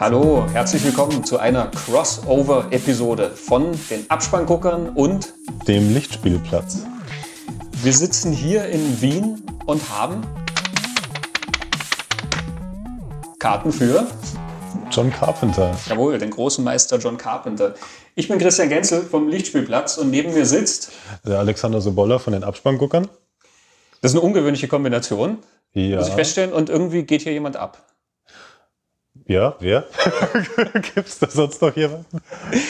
Hallo, herzlich willkommen zu einer Crossover-Episode von den Abspannguckern und dem Lichtspielplatz. Wir sitzen hier in Wien und haben Karten für John Carpenter. Jawohl, den großen Meister John Carpenter. Ich bin Christian Genzel vom Lichtspielplatz und neben mir sitzt der Alexander Sobolla von den Abspannguckern. Das ist eine ungewöhnliche Kombination, ja. muss ich feststellen. Und irgendwie geht hier jemand ab. Ja, wer? Gibt es da sonst noch jemanden?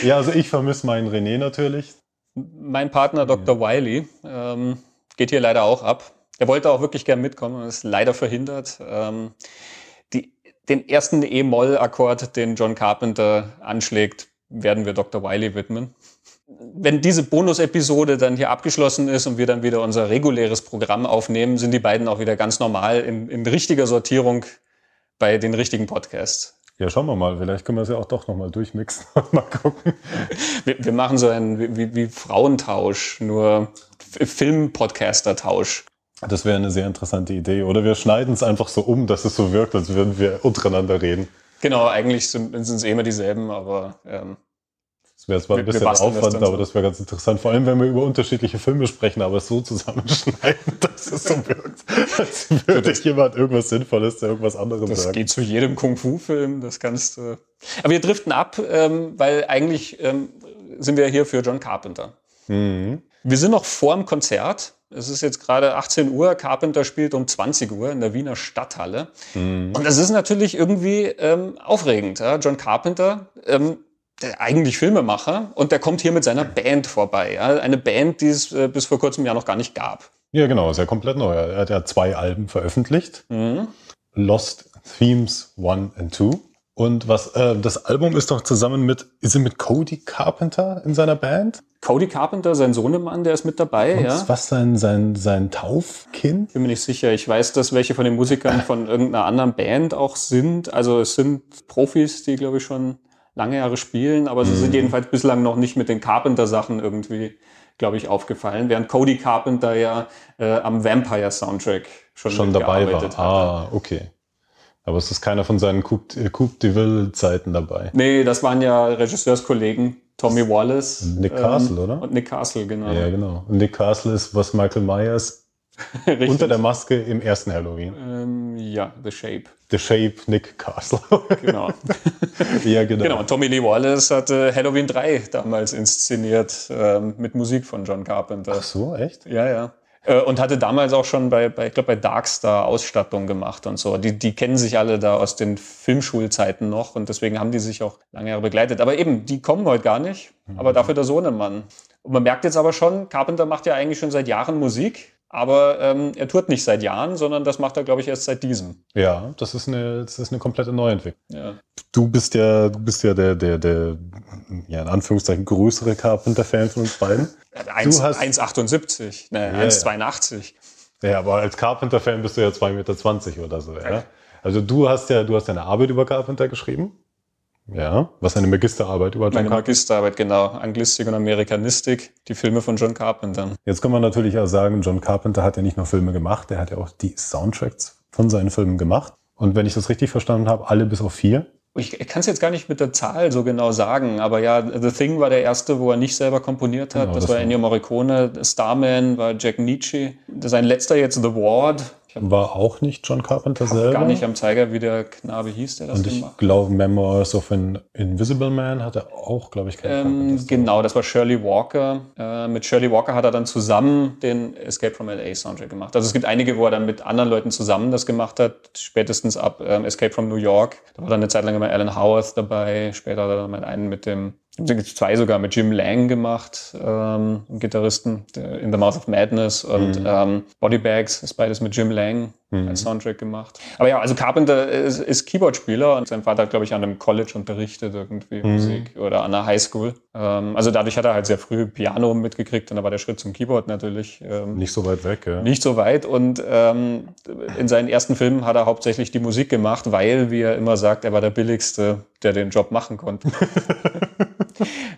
Ja, also ich vermisse meinen René natürlich. Mein Partner Dr. Ja. Wiley ähm, geht hier leider auch ab. Er wollte auch wirklich gern mitkommen und ist leider verhindert. Ähm, die, den ersten E-Moll-Akkord, den John Carpenter anschlägt, werden wir Dr. Wiley widmen. Wenn diese Bonus-Episode dann hier abgeschlossen ist und wir dann wieder unser reguläres Programm aufnehmen, sind die beiden auch wieder ganz normal in, in richtiger Sortierung bei den richtigen Podcasts. Ja, schauen wir mal. Vielleicht können wir es ja auch doch nochmal durchmixen und mal gucken. Wir, wir machen so einen wie, wie Frauentausch, nur Film-Podcaster-Tausch. Das wäre eine sehr interessante Idee. Oder wir schneiden es einfach so um, dass es so wirkt, als würden wir untereinander reden. Genau, eigentlich sind, es eh immer dieselben, aber ähm, wäre zwar ein bisschen Aufwand, das aber das wäre ganz interessant. Vor allem, wenn wir über unterschiedliche Filme sprechen, aber es so zusammenschneiden, dass es so wirkt, als würde jemand irgendwas Sinnvolles zu irgendwas anderem das sagen. Das geht zu jedem Kung-Fu-Film, das kannst du. Aber wir driften ab, ähm, weil eigentlich ähm, sind wir hier für John Carpenter. Mhm. Wir sind noch vor dem Konzert. Es ist jetzt gerade 18 Uhr. Carpenter spielt um 20 Uhr in der Wiener Stadthalle. Mhm. Und das ist natürlich irgendwie ähm, aufregend. Ja? John Carpenter ähm, der eigentlich Filmemacher und der kommt hier mit seiner Band vorbei. Ja? Eine Band, die es äh, bis vor kurzem ja noch gar nicht gab. Ja, genau, ist ja komplett neu. Er hat ja zwei Alben veröffentlicht. Mhm. Lost Themes 1 and 2. Und was, äh, das Album ist doch zusammen mit, ist er mit Cody Carpenter in seiner Band? Cody Carpenter, sein Sohnemann, der ist mit dabei, Und ja. Was sein, sein, sein Taufkind? Bin mir nicht sicher. Ich weiß, dass welche von den Musikern von irgendeiner anderen Band auch sind. Also es sind Profis, die, glaube ich, schon lange Jahre spielen, aber sie mhm. sind jedenfalls bislang noch nicht mit den Carpenter-Sachen irgendwie, glaube ich, aufgefallen, während Cody Carpenter ja äh, am Vampire-Soundtrack schon, schon dabei war. Ah, okay. Aber es ist keiner von seinen Coupe, äh, Coupe de Ville-Zeiten dabei. Nee, das waren ja Regisseurskollegen. Tommy Wallace. Nick Castle, ähm, oder? Und Nick Castle, genau. Ja, genau. Und Nick Castle ist, was Michael Myers unter der Maske im ersten Halloween. Ähm, ja, The Shape. The Shape, Nick Castle. genau. ja, genau. Genau, Tommy Lee Wallace hatte Halloween 3 damals inszeniert ähm, mit Musik von John Carpenter. Ach so, echt? Ja, ja. Äh, und hatte damals auch schon bei, bei ich glaube, bei Darkstar Ausstattung gemacht und so. Die, die kennen sich alle da aus den Filmschulzeiten noch und deswegen haben die sich auch lange Jahre begleitet. Aber eben, die kommen heute gar nicht, aber dafür der Sohnemann. Und man merkt jetzt aber schon, Carpenter macht ja eigentlich schon seit Jahren Musik aber ähm, er tut nicht seit Jahren, sondern das macht er, glaube ich, erst seit diesem. Ja, das ist eine, das ist eine komplette Neuentwicklung. Ja. Du bist ja, du bist ja der, der, der, ja, in Anführungszeichen größere Carpenter-Fan von uns beiden. 1,78, ne, ja, 1,82. Ja, aber als Carpenter-Fan bist du ja 2,20 Meter oder so, ja. Also du hast ja, du hast ja eine Arbeit über Carpenter geschrieben. Ja, was eine Magisterarbeit über John Carpenter. Magisterarbeit, genau. Anglistik und Amerikanistik, die Filme von John Carpenter. Jetzt kann man natürlich auch sagen, John Carpenter hat ja nicht nur Filme gemacht, er hat ja auch die Soundtracks von seinen Filmen gemacht. Und wenn ich das richtig verstanden habe, alle bis auf vier. Ich kann es jetzt gar nicht mit der Zahl so genau sagen, aber ja, The Thing war der erste, wo er nicht selber komponiert hat. Genau, das, das, war Ennio Morricone. Starman war Jack Nietzsche. Sein letzter jetzt The Ward war auch nicht John Carpenter selber. Gar nicht am Zeiger, wie der Knabe hieß, der das Und ich glaube, Memoirs of an Invisible Man hat er auch, glaube ich, keinen ähm, Genau, das war Shirley Walker. Äh, mit Shirley Walker hat er dann zusammen den Escape from LA Soundtrack gemacht. Also es gibt einige, wo er dann mit anderen Leuten zusammen das gemacht hat, spätestens ab ähm, Escape from New York. Da war dann eine Zeit lang immer Alan Howard dabei. Später hat er dann mal einen mit dem zwei sogar mit Jim Lang gemacht, ähm, Gitarristen, In the Mouth of Madness und mhm. ähm, Bodybags ist beides mit Jim Lang mhm. als Soundtrack gemacht. Aber ja, also Carpenter ist, ist Keyboardspieler und sein Vater hat, glaube ich, an einem College unterrichtet irgendwie mhm. Musik oder an einer Highschool. Ähm, also dadurch hat er halt sehr früh Piano mitgekriegt und da war der Schritt zum Keyboard natürlich ähm, nicht so weit weg. Ja. Nicht so weit und ähm, in seinen ersten Filmen hat er hauptsächlich die Musik gemacht, weil, wie er immer sagt, er war der billigste, der den Job machen konnte.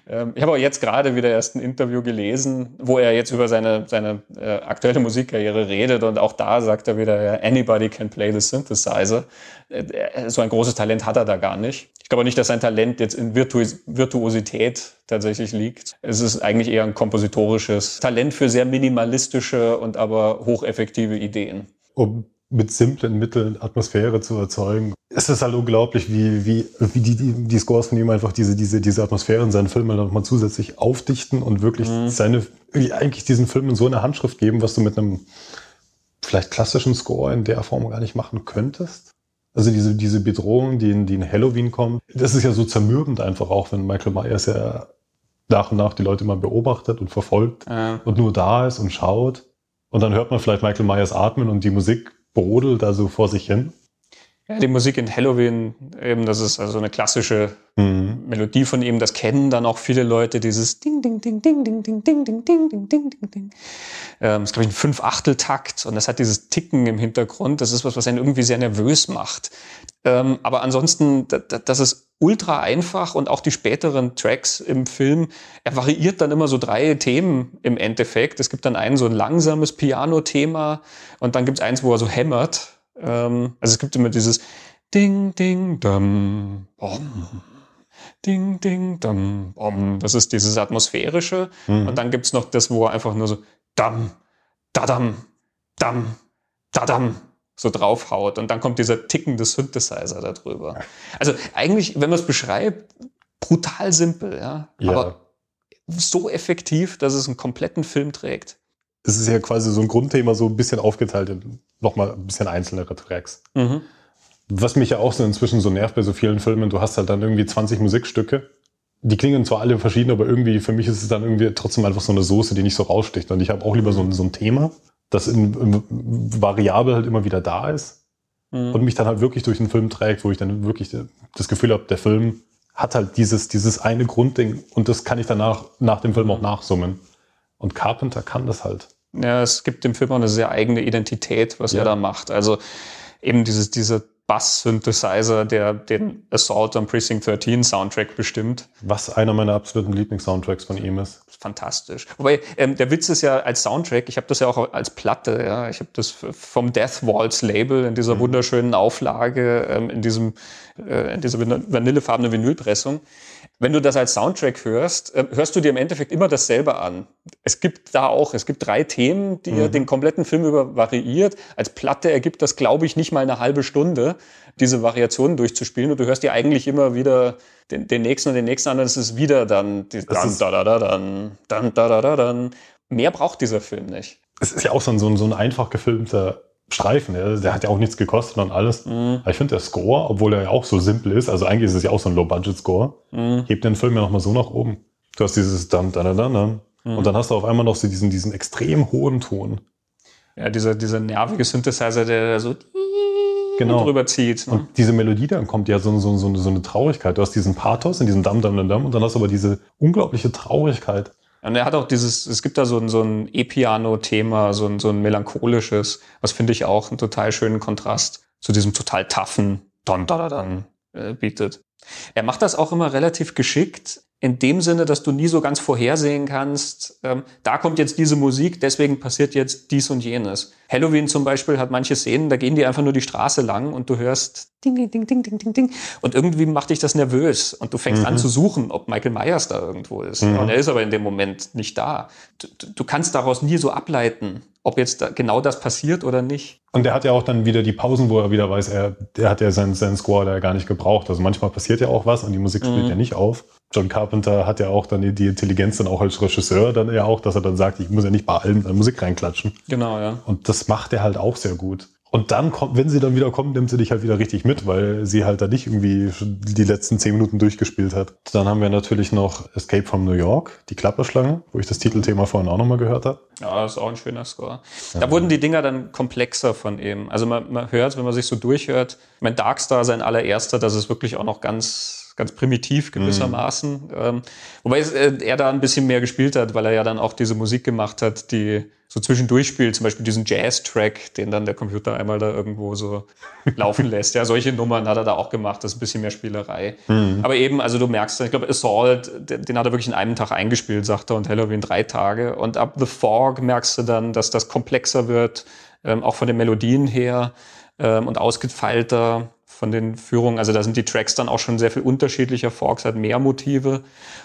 ähm, ich habe auch jetzt gerade wieder erst ein Interview gelesen, wo er jetzt über seine, seine äh, aktuelle Musikkarriere redet und auch da sagt er wieder, anybody can play the synthesizer. Äh, so ein großes Talent hat er da gar nicht. Ich glaube nicht, dass sein Talent jetzt in Virtuos Virtuosität tatsächlich liegt. Es ist eigentlich eher ein kompositorisches Talent für sehr minimalistische und aber hocheffektive Ideen. Um mit simplen Mitteln Atmosphäre zu erzeugen. Es ist halt unglaublich, wie, wie, wie die, die, die Scores von ihm einfach diese, diese, diese Atmosphäre in seinen Filmen nochmal zusätzlich aufdichten und wirklich mhm. seine, eigentlich diesen Filmen so eine Handschrift geben, was du mit einem vielleicht klassischen Score in der Form gar nicht machen könntest. Also diese, diese Bedrohung, die in, die in Halloween kommt, das ist ja so zermürbend einfach auch, wenn Michael Myers ja nach und nach die Leute immer beobachtet und verfolgt ja. und nur da ist und schaut. Und dann hört man vielleicht Michael Myers atmen und die Musik brodelt da so vor sich hin. Ja, die Musik in Halloween, eben, das ist also eine klassische mhm. Melodie von ihm. Das kennen dann auch viele Leute, dieses Ding, Ding, Ding, Ding, Ding, Ding, Ding, Ding, Ding, Ding, Ding, Ding, Ding. Ähm, das ist, glaube ich, ein Fünf-Achtel-Takt und das hat dieses Ticken im Hintergrund. Das ist was, was einen irgendwie sehr nervös macht. Ähm, aber ansonsten, das ist ultra einfach und auch die späteren Tracks im Film, er variiert dann immer so drei Themen im Endeffekt. Es gibt dann ein so ein langsames Piano-Thema und dann gibt es eins, wo er so hämmert. Ähm, also es gibt immer dieses Ding, Ding, Dum, Bom. Ding, Ding, Dum, Bom. Das ist dieses atmosphärische. Mhm. Und dann gibt es noch das, wo er einfach nur so Dam, Dadam, Dam, Dadam so draufhaut und dann kommt dieser tickende Synthesizer darüber. Also eigentlich, wenn man es beschreibt, brutal simpel, ja? ja. Aber so effektiv, dass es einen kompletten Film trägt. Es ist ja quasi so ein Grundthema, so ein bisschen aufgeteilt in nochmal ein bisschen einzelnere Tracks. Mhm. Was mich ja auch so inzwischen so nervt bei so vielen Filmen, du hast halt dann irgendwie 20 Musikstücke. Die klingen zwar alle verschieden, aber irgendwie für mich ist es dann irgendwie trotzdem einfach so eine Soße, die nicht so raussticht. Und ich habe auch lieber so, so ein Thema das in, in variabel halt immer wieder da ist mhm. und mich dann halt wirklich durch den Film trägt, wo ich dann wirklich das Gefühl habe, der Film hat halt dieses, dieses eine Grundding und das kann ich danach nach dem Film auch nachsummen. Und Carpenter kann das halt. Ja, es gibt dem Film auch eine sehr eigene Identität, was ja. er da macht. Also eben dieses, diese Bass-Synthesizer, der den Assault on Precinct 13 Soundtrack bestimmt. Was einer meiner absoluten Lieblings-Soundtracks von ihm ist. Fantastisch. Wobei, ähm, der Witz ist ja als Soundtrack, ich habe das ja auch als Platte, ja, ich habe das vom Death Waltz Label in dieser mhm. wunderschönen Auflage, ähm, in diesem, äh, in dieser vanillefarbenen Vinylpressung. Wenn du das als Soundtrack hörst, äh, hörst du dir im Endeffekt immer dasselbe an. Es gibt da auch, es gibt drei Themen, die mhm. er den kompletten Film über variiert. Als Platte ergibt das, glaube ich, nicht mal eine halbe Stunde, diese Variationen durchzuspielen. Und du hörst dir eigentlich immer wieder den, den nächsten und den nächsten an. Und es ist wieder dann, die, dann, da, da, da, dann, dann, da, da, da, dann. Mehr braucht dieser Film nicht. Es ist ja auch so ein, so ein, so ein einfach gefilmter Streifen. Der, der hat ja auch nichts gekostet und alles. Mhm. Aber ich finde, der Score, obwohl er ja auch so simpel ist, also eigentlich ist es ja auch so ein Low-Budget-Score, mhm. hebt den Film ja nochmal so nach oben. Du hast dieses dann, dann, dann. Mhm. Und dann hast du auf einmal noch so diesen, diesen extrem hohen Ton. Ja, dieser, dieser nervige Synthesizer, der so genau. drüber zieht. Ne? Und diese Melodie dann kommt ja so, so, so, so eine Traurigkeit. Du hast diesen Pathos in diesem Dam, Dam, Dam, Dam und dann hast du aber diese unglaubliche Traurigkeit. Und er hat auch dieses, es gibt da so ein, so ein E-Piano-Thema, so ein, so ein melancholisches, was finde ich auch einen total schönen Kontrast zu diesem total taffen Don, da, dann äh, bietet. Er macht das auch immer relativ geschickt in dem Sinne, dass du nie so ganz vorhersehen kannst, ähm, da kommt jetzt diese Musik, deswegen passiert jetzt dies und jenes. Halloween zum Beispiel hat manche Szenen, da gehen die einfach nur die Straße lang und du hörst ding, ding, ding, ding, ding, ding, ding. Und irgendwie macht dich das nervös und du fängst mhm. an zu suchen, ob Michael Myers da irgendwo ist. Mhm. Und er ist aber in dem Moment nicht da. Du, du kannst daraus nie so ableiten, ob jetzt da genau das passiert oder nicht. Und er hat ja auch dann wieder die Pausen, wo er wieder weiß, er, der hat ja seinen, seinen Score da gar nicht gebraucht. Also manchmal passiert ja auch was und die Musik spielt mhm. ja nicht auf. John Carpenter hat ja auch dann die, Intelligenz dann auch als Regisseur dann ja auch, dass er dann sagt, ich muss ja nicht bei allen Musik reinklatschen. Genau, ja. Und das macht er halt auch sehr gut. Und dann kommt, wenn sie dann wieder kommt, nimmt sie dich halt wieder richtig mit, weil sie halt da nicht irgendwie die letzten zehn Minuten durchgespielt hat. Dann haben wir natürlich noch Escape from New York, die Klapperschlange, wo ich das Titelthema vorhin auch nochmal gehört habe. Ja, das ist auch ein schöner Score. Da ja. wurden die Dinger dann komplexer von ihm. Also man, man hört, wenn man sich so durchhört, mein Darkstar sein allererster, das ist wirklich auch noch ganz ganz, ganz primitiv gewissermaßen. Mhm. Ähm, wobei es, äh, er da ein bisschen mehr gespielt hat, weil er ja dann auch diese Musik gemacht hat, die so zwischendurch spielt, zum Beispiel diesen Jazz-Track, den dann der Computer einmal da irgendwo so laufen lässt. Ja, solche Nummern hat er da auch gemacht, das ist ein bisschen mehr Spielerei. Mhm. Aber eben, also du merkst, ich glaube, Assault, den hat er wirklich in einem Tag eingespielt, sagt er, und Halloween drei Tage. Und ab The Fog merkst du dann, dass das komplexer wird, ähm, auch von den Melodien her ähm, und ausgefeilter von den Führungen. Also da sind die Tracks dann auch schon sehr viel unterschiedlicher. Forks hat mehr Motive.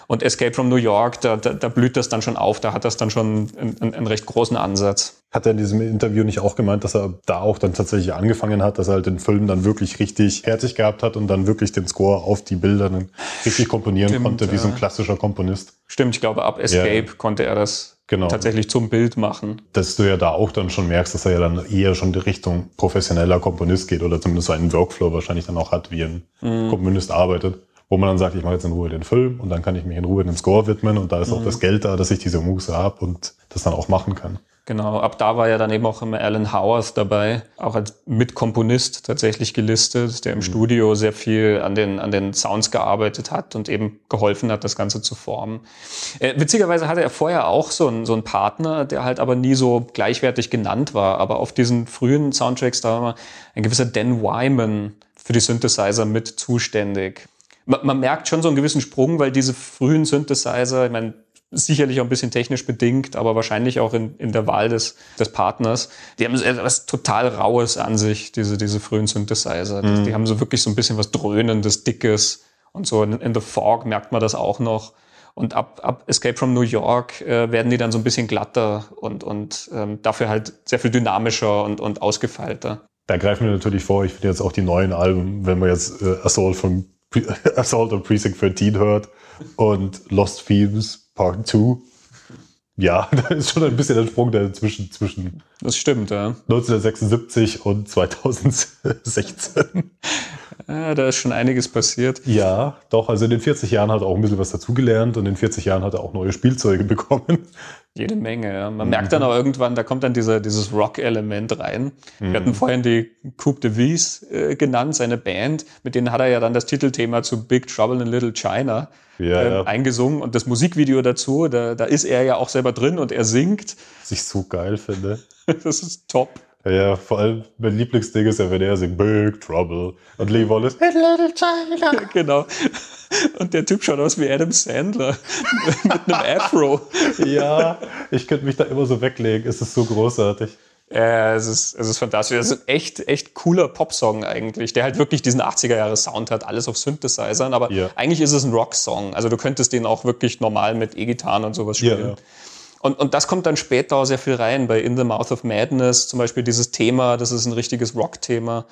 Und Escape from New York, da, da, da blüht das dann schon auf. Da hat das dann schon einen, einen recht großen Ansatz. Hat er in diesem Interview nicht auch gemeint, dass er da auch dann tatsächlich angefangen hat, dass er halt den Film dann wirklich richtig fertig gehabt hat und dann wirklich den Score auf die Bilder dann richtig komponieren Stimmt, konnte, wie so ein klassischer Komponist? Stimmt, ich glaube, ab Escape ja. konnte er das genau. tatsächlich zum Bild machen. Dass du ja da auch dann schon merkst, dass er ja dann eher schon die Richtung professioneller Komponist geht oder zumindest so einen Workflow wahrscheinlich dann auch hat, wie ein mhm. Komponist arbeitet. Wo man dann sagt, ich mache jetzt in Ruhe den Film und dann kann ich mich in Ruhe den Score widmen und da ist mhm. auch das Geld da, dass ich diese Muße habe und das dann auch machen kann. Genau, ab da war ja dann eben auch immer Alan Howarth dabei, auch als Mitkomponist tatsächlich gelistet, der im mhm. Studio sehr viel an den, an den Sounds gearbeitet hat und eben geholfen hat, das Ganze zu formen. Äh, witzigerweise hatte er vorher auch so einen, so einen Partner, der halt aber nie so gleichwertig genannt war. Aber auf diesen frühen Soundtracks, da war mal ein gewisser Dan Wyman für die Synthesizer mit zuständig. Man, man merkt schon so einen gewissen Sprung, weil diese frühen Synthesizer, ich meine, sicherlich auch ein bisschen technisch bedingt, aber wahrscheinlich auch in, in der Wahl des, des Partners. Die haben etwas total Raues an sich, diese, diese frühen Synthesizer. Mhm. Die, die, haben so wirklich so ein bisschen was Dröhnendes, Dickes und so. In, in The Fog merkt man das auch noch. Und ab, ab Escape from New York äh, werden die dann so ein bisschen glatter und, und ähm, dafür halt sehr viel dynamischer und, und ausgefeilter. Da greifen wir natürlich vor, ich finde jetzt auch die neuen Alben, wenn man jetzt äh, Assault von Assault on Precinct 13 hört und Lost Themes Part 2. Ja, da ist schon ein bisschen ein Sprung dazwischen zwischen das stimmt, ja. 1976 und 2016. Ja, da ist schon einiges passiert. Ja, doch. Also in den 40 Jahren hat er auch ein bisschen was dazugelernt und in den 40 Jahren hat er auch neue Spielzeuge bekommen. Jede Menge, ja. Man mhm. merkt dann auch irgendwann, da kommt dann dieser, dieses Rock-Element rein. Mhm. Wir hatten vorhin die Coupe de Vies äh, genannt, seine Band. Mit denen hat er ja dann das Titelthema zu Big Trouble in Little China ja, ähm, ja. eingesungen. Und das Musikvideo dazu, da, da ist er ja auch selber drin und er singt. Was ich so geil finde. das ist top. Ja, vor allem mein Lieblingsding ist ja, wenn er singt Big Trouble und Lee Wallace Little China. genau. Und der Typ schaut aus wie Adam Sandler mit einem Afro. ja, ich könnte mich da immer so weglegen. Es ist so großartig. Ja, es ist, es ist fantastisch. Es ist ein echt, echt cooler Popsong eigentlich, der halt wirklich diesen 80er-Jahre-Sound hat, alles auf Synthesizern, aber yeah. eigentlich ist es ein Rock-Song. Also du könntest den auch wirklich normal mit E-Gitarren und sowas spielen. Yeah. Und, und das kommt dann später auch sehr viel rein. Bei In the Mouth of Madness zum Beispiel dieses Thema, das ist ein richtiges Rock-Thema.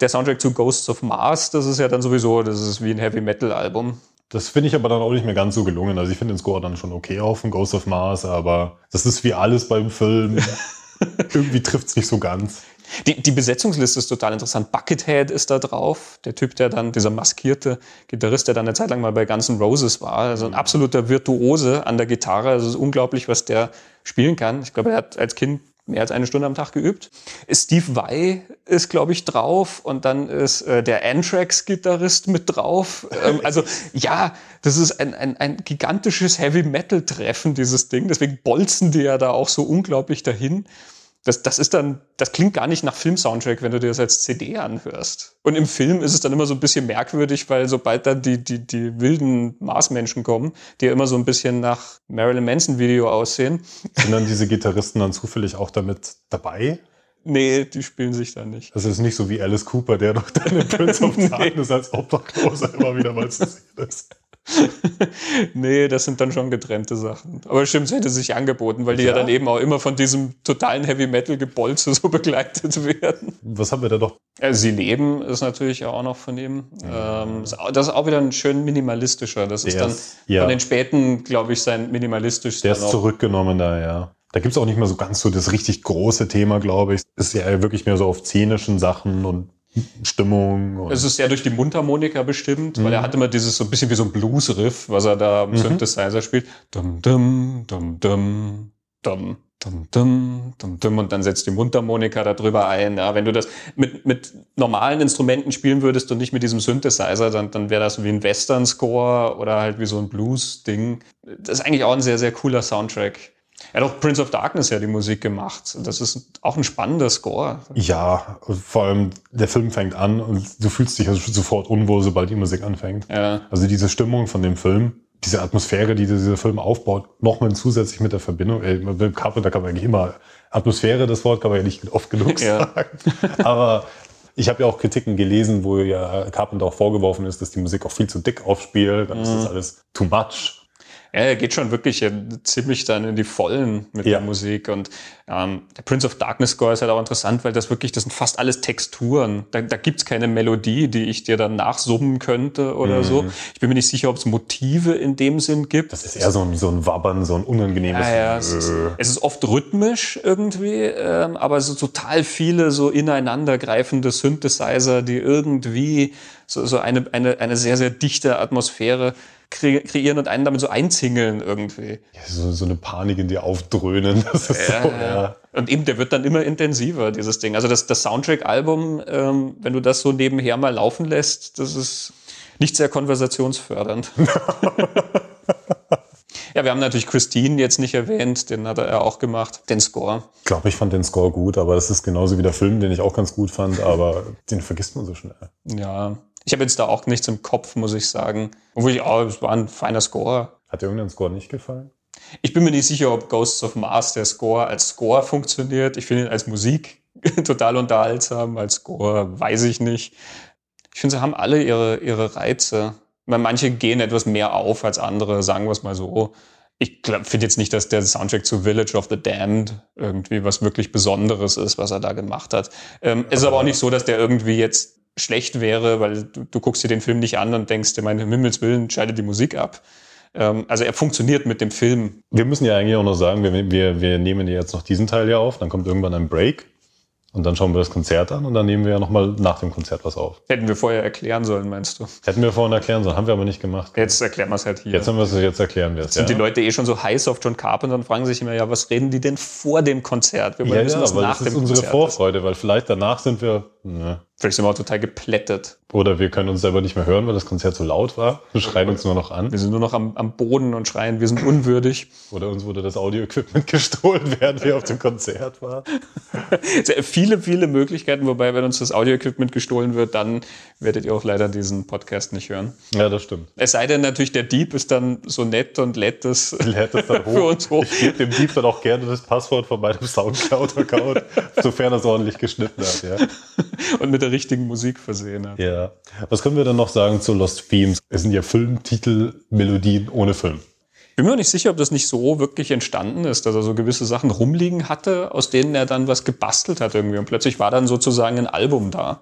Der Soundtrack zu Ghosts of Mars, das ist ja dann sowieso, das ist wie ein Heavy-Metal-Album. Das finde ich aber dann auch nicht mehr ganz so gelungen. Also ich finde den Score dann schon okay auf von Ghosts of Mars, aber das ist wie alles beim Film. Irgendwie trifft es nicht so ganz. Die, die Besetzungsliste ist total interessant. Buckethead ist da drauf, der Typ, der dann, dieser maskierte Gitarrist, der dann eine Zeit lang mal bei Guns N' Roses war. Also ein absoluter Virtuose an der Gitarre. Also es ist unglaublich, was der spielen kann. Ich glaube, er hat als Kind mehr als eine Stunde am Tag geübt. Steve Vai ist, glaube ich, drauf und dann ist äh, der Anthrax-Gitarrist mit drauf. Ähm, also ja, das ist ein, ein, ein gigantisches Heavy-Metal-Treffen, dieses Ding. Deswegen bolzen die ja da auch so unglaublich dahin das, das ist dann, das klingt gar nicht nach Film-Soundtrack, wenn du dir das als CD anhörst. Und im Film ist es dann immer so ein bisschen merkwürdig, weil sobald dann die, die, die wilden Marsmenschen kommen, die ja immer so ein bisschen nach Marilyn Manson-Video aussehen. Sind dann diese Gitarristen dann zufällig auch damit dabei? Nee, die spielen sich da nicht. Das ist nicht so wie Alice Cooper, der doch dann in Prince of Darkness nee. als Obdachloser immer wieder mal zu sehen ist. nee, das sind dann schon getrennte Sachen. Aber stimmt, es hätte sich angeboten, weil die ja. ja dann eben auch immer von diesem totalen Heavy Metal Gebolze so begleitet werden. Was haben wir da doch? Also Sie leben ist natürlich auch noch von ihm. Ähm, das ist auch wieder ein schön minimalistischer. Das ist dann ja. von den späten, glaube ich, sein minimalistischster. Der ist zurückgenommen da, ja. Da gibt's auch nicht mehr so ganz so das richtig große Thema, glaube ich. Es ist ja wirklich mehr so auf szenischen Sachen und Stimmung. Es ist ja durch die Mundharmonika bestimmt, mhm. weil er hat immer dieses so ein bisschen wie so ein Blues-Riff, was er da am mhm. Synthesizer spielt. Dum, dum, dum, dum, dum. Dum, dum, dum, dum, und dann setzt die Mundharmonika darüber ein. Ja, wenn du das mit, mit normalen Instrumenten spielen würdest und nicht mit diesem Synthesizer, dann, dann wäre das wie ein Western-Score oder halt wie so ein Blues-Ding. Das ist eigentlich auch ein sehr, sehr cooler Soundtrack. Er hat auch Prince of Darkness ja die Musik gemacht. Das ist auch ein spannender Score. Ja, vor allem der Film fängt an und du fühlst dich also sofort unwohl, sobald die Musik anfängt. Ja. Also diese Stimmung von dem Film, diese Atmosphäre, die dieser Film aufbaut, nochmal zusätzlich mit der Verbindung. Ey, mit Carpenter kann man eigentlich immer Atmosphäre, das Wort kann man ja nicht oft genug Ja. sagen. Aber ich habe ja auch Kritiken gelesen, wo ja Carpenter auch vorgeworfen ist, dass die Musik auch viel zu dick aufspielt, dann ist Mhm. das alles too much. Ja, er geht schon wirklich äh, ziemlich dann in die Vollen mit Ja. der Musik. Und ähm, der Prince of Darkness Score ist halt auch interessant, weil das wirklich, das sind fast alles Texturen. Da, da gibt's keine Melodie, die ich dir dann nachsummen könnte oder so. Ich bin mir nicht sicher, ob es Motive in dem Sinn gibt. Mhm. Das ist eher so ein, so ein Wabbern, so ein unangenehmes. Ja, ja, es, ist, Äh. es ist oft rhythmisch irgendwie, ähm, aber so total viele so ineinandergreifende Synthesizer, die irgendwie so, so eine, eine, eine sehr, sehr dichte Atmosphäre kre kreieren und einen damit so einzingeln irgendwie. Ja, so, so eine Panik in dir aufdröhnen. Das ist so, ja. Und eben, der wird dann immer intensiver, dieses Ding. Also das, das Soundtrack-Album, ähm, wenn du das so nebenher mal laufen lässt, das ist nicht sehr konversationsfördernd. ja, wir haben natürlich Christine jetzt nicht erwähnt, den hat er ja auch gemacht, den Score. Ich glaube, ich fand den Score gut, aber das ist genauso wie der Film, den ich auch ganz gut fand, aber den vergisst man so schnell. Ja, ich habe jetzt da auch nichts im Kopf, muss ich sagen. Obwohl ich, oh, es war ein feiner Score. Hat dir irgendein Score nicht gefallen? Ich bin mir nicht sicher, ob Ghosts of Mars, der Score, als Score funktioniert. Ich finde ihn als Musik total unterhaltsam. Als Score weiß ich nicht. Ich finde, sie haben alle ihre, ihre Reize. Weil manche gehen etwas mehr auf als andere, sagen wir es mal so. Ich finde jetzt nicht, dass der Soundtrack zu Village of the Damned irgendwie was wirklich Besonderes ist, was er da gemacht hat. Ähm, es ist aber auch nicht so, dass der irgendwie jetzt schlecht wäre, weil du, du guckst dir den Film nicht an und denkst dir, mein Himmels Willen, schalte die Musik ab. Ähm, also er funktioniert mit dem Film Wir müssen ja eigentlich auch noch sagen, wir, wir, wir nehmen ja jetzt noch diesen Teil hier auf, dann kommt irgendwann ein Break und dann schauen wir das Konzert an und dann nehmen wir ja nochmal nach dem Konzert was auf. Hätten wir vorher erklären sollen, meinst du? Hätten wir vorhin erklären sollen, haben wir aber nicht gemacht. Jetzt erklären wir es halt hier. Jetzt haben wir es, jetzt erklären wir es. sind ja. die Leute eh schon so heiß auf John Carpenter und fragen sich immer, ja, was reden die denn vor dem Konzert? Wir ja, wissen, ja, was nach das ist dem unsere Konzert Vorfreude, weil vielleicht danach sind wir, ne. Vielleicht sind wir auch total geplättet. oder wir können uns selber nicht mehr hören, weil das Konzert so laut war. Wir schreien uns nur noch an. Wir sind nur noch am, am Boden und schreien, wir sind unwürdig. Oder uns wurde das Audio-Equipment gestohlen, während wir auf dem Konzert waren. Viele, viele Möglichkeiten, wobei, wenn uns das Audio-Equipment gestohlen wird, dann werdet ihr auch leider diesen Podcast nicht hören. Ja, das stimmt. Es sei denn natürlich, der Dieb ist dann so nett und lädt das lädt es dann hoch. für uns hoch. Ich gebe dem Dieb dann auch gerne das Passwort von meinem Soundcloud-Account, sofern er es ordentlich geschnitten hat. Ja. und mit der richtigen Musik versehen hat. ja. Was können wir dann noch sagen zu Lost Themes? Es sind ja Filmtitel, Melodien ohne Film. Bin mir nicht sicher, ob das nicht so wirklich entstanden ist, dass er so gewisse Sachen rumliegen hatte, aus denen er dann was gebastelt hat irgendwie. Und plötzlich war dann sozusagen ein Album da.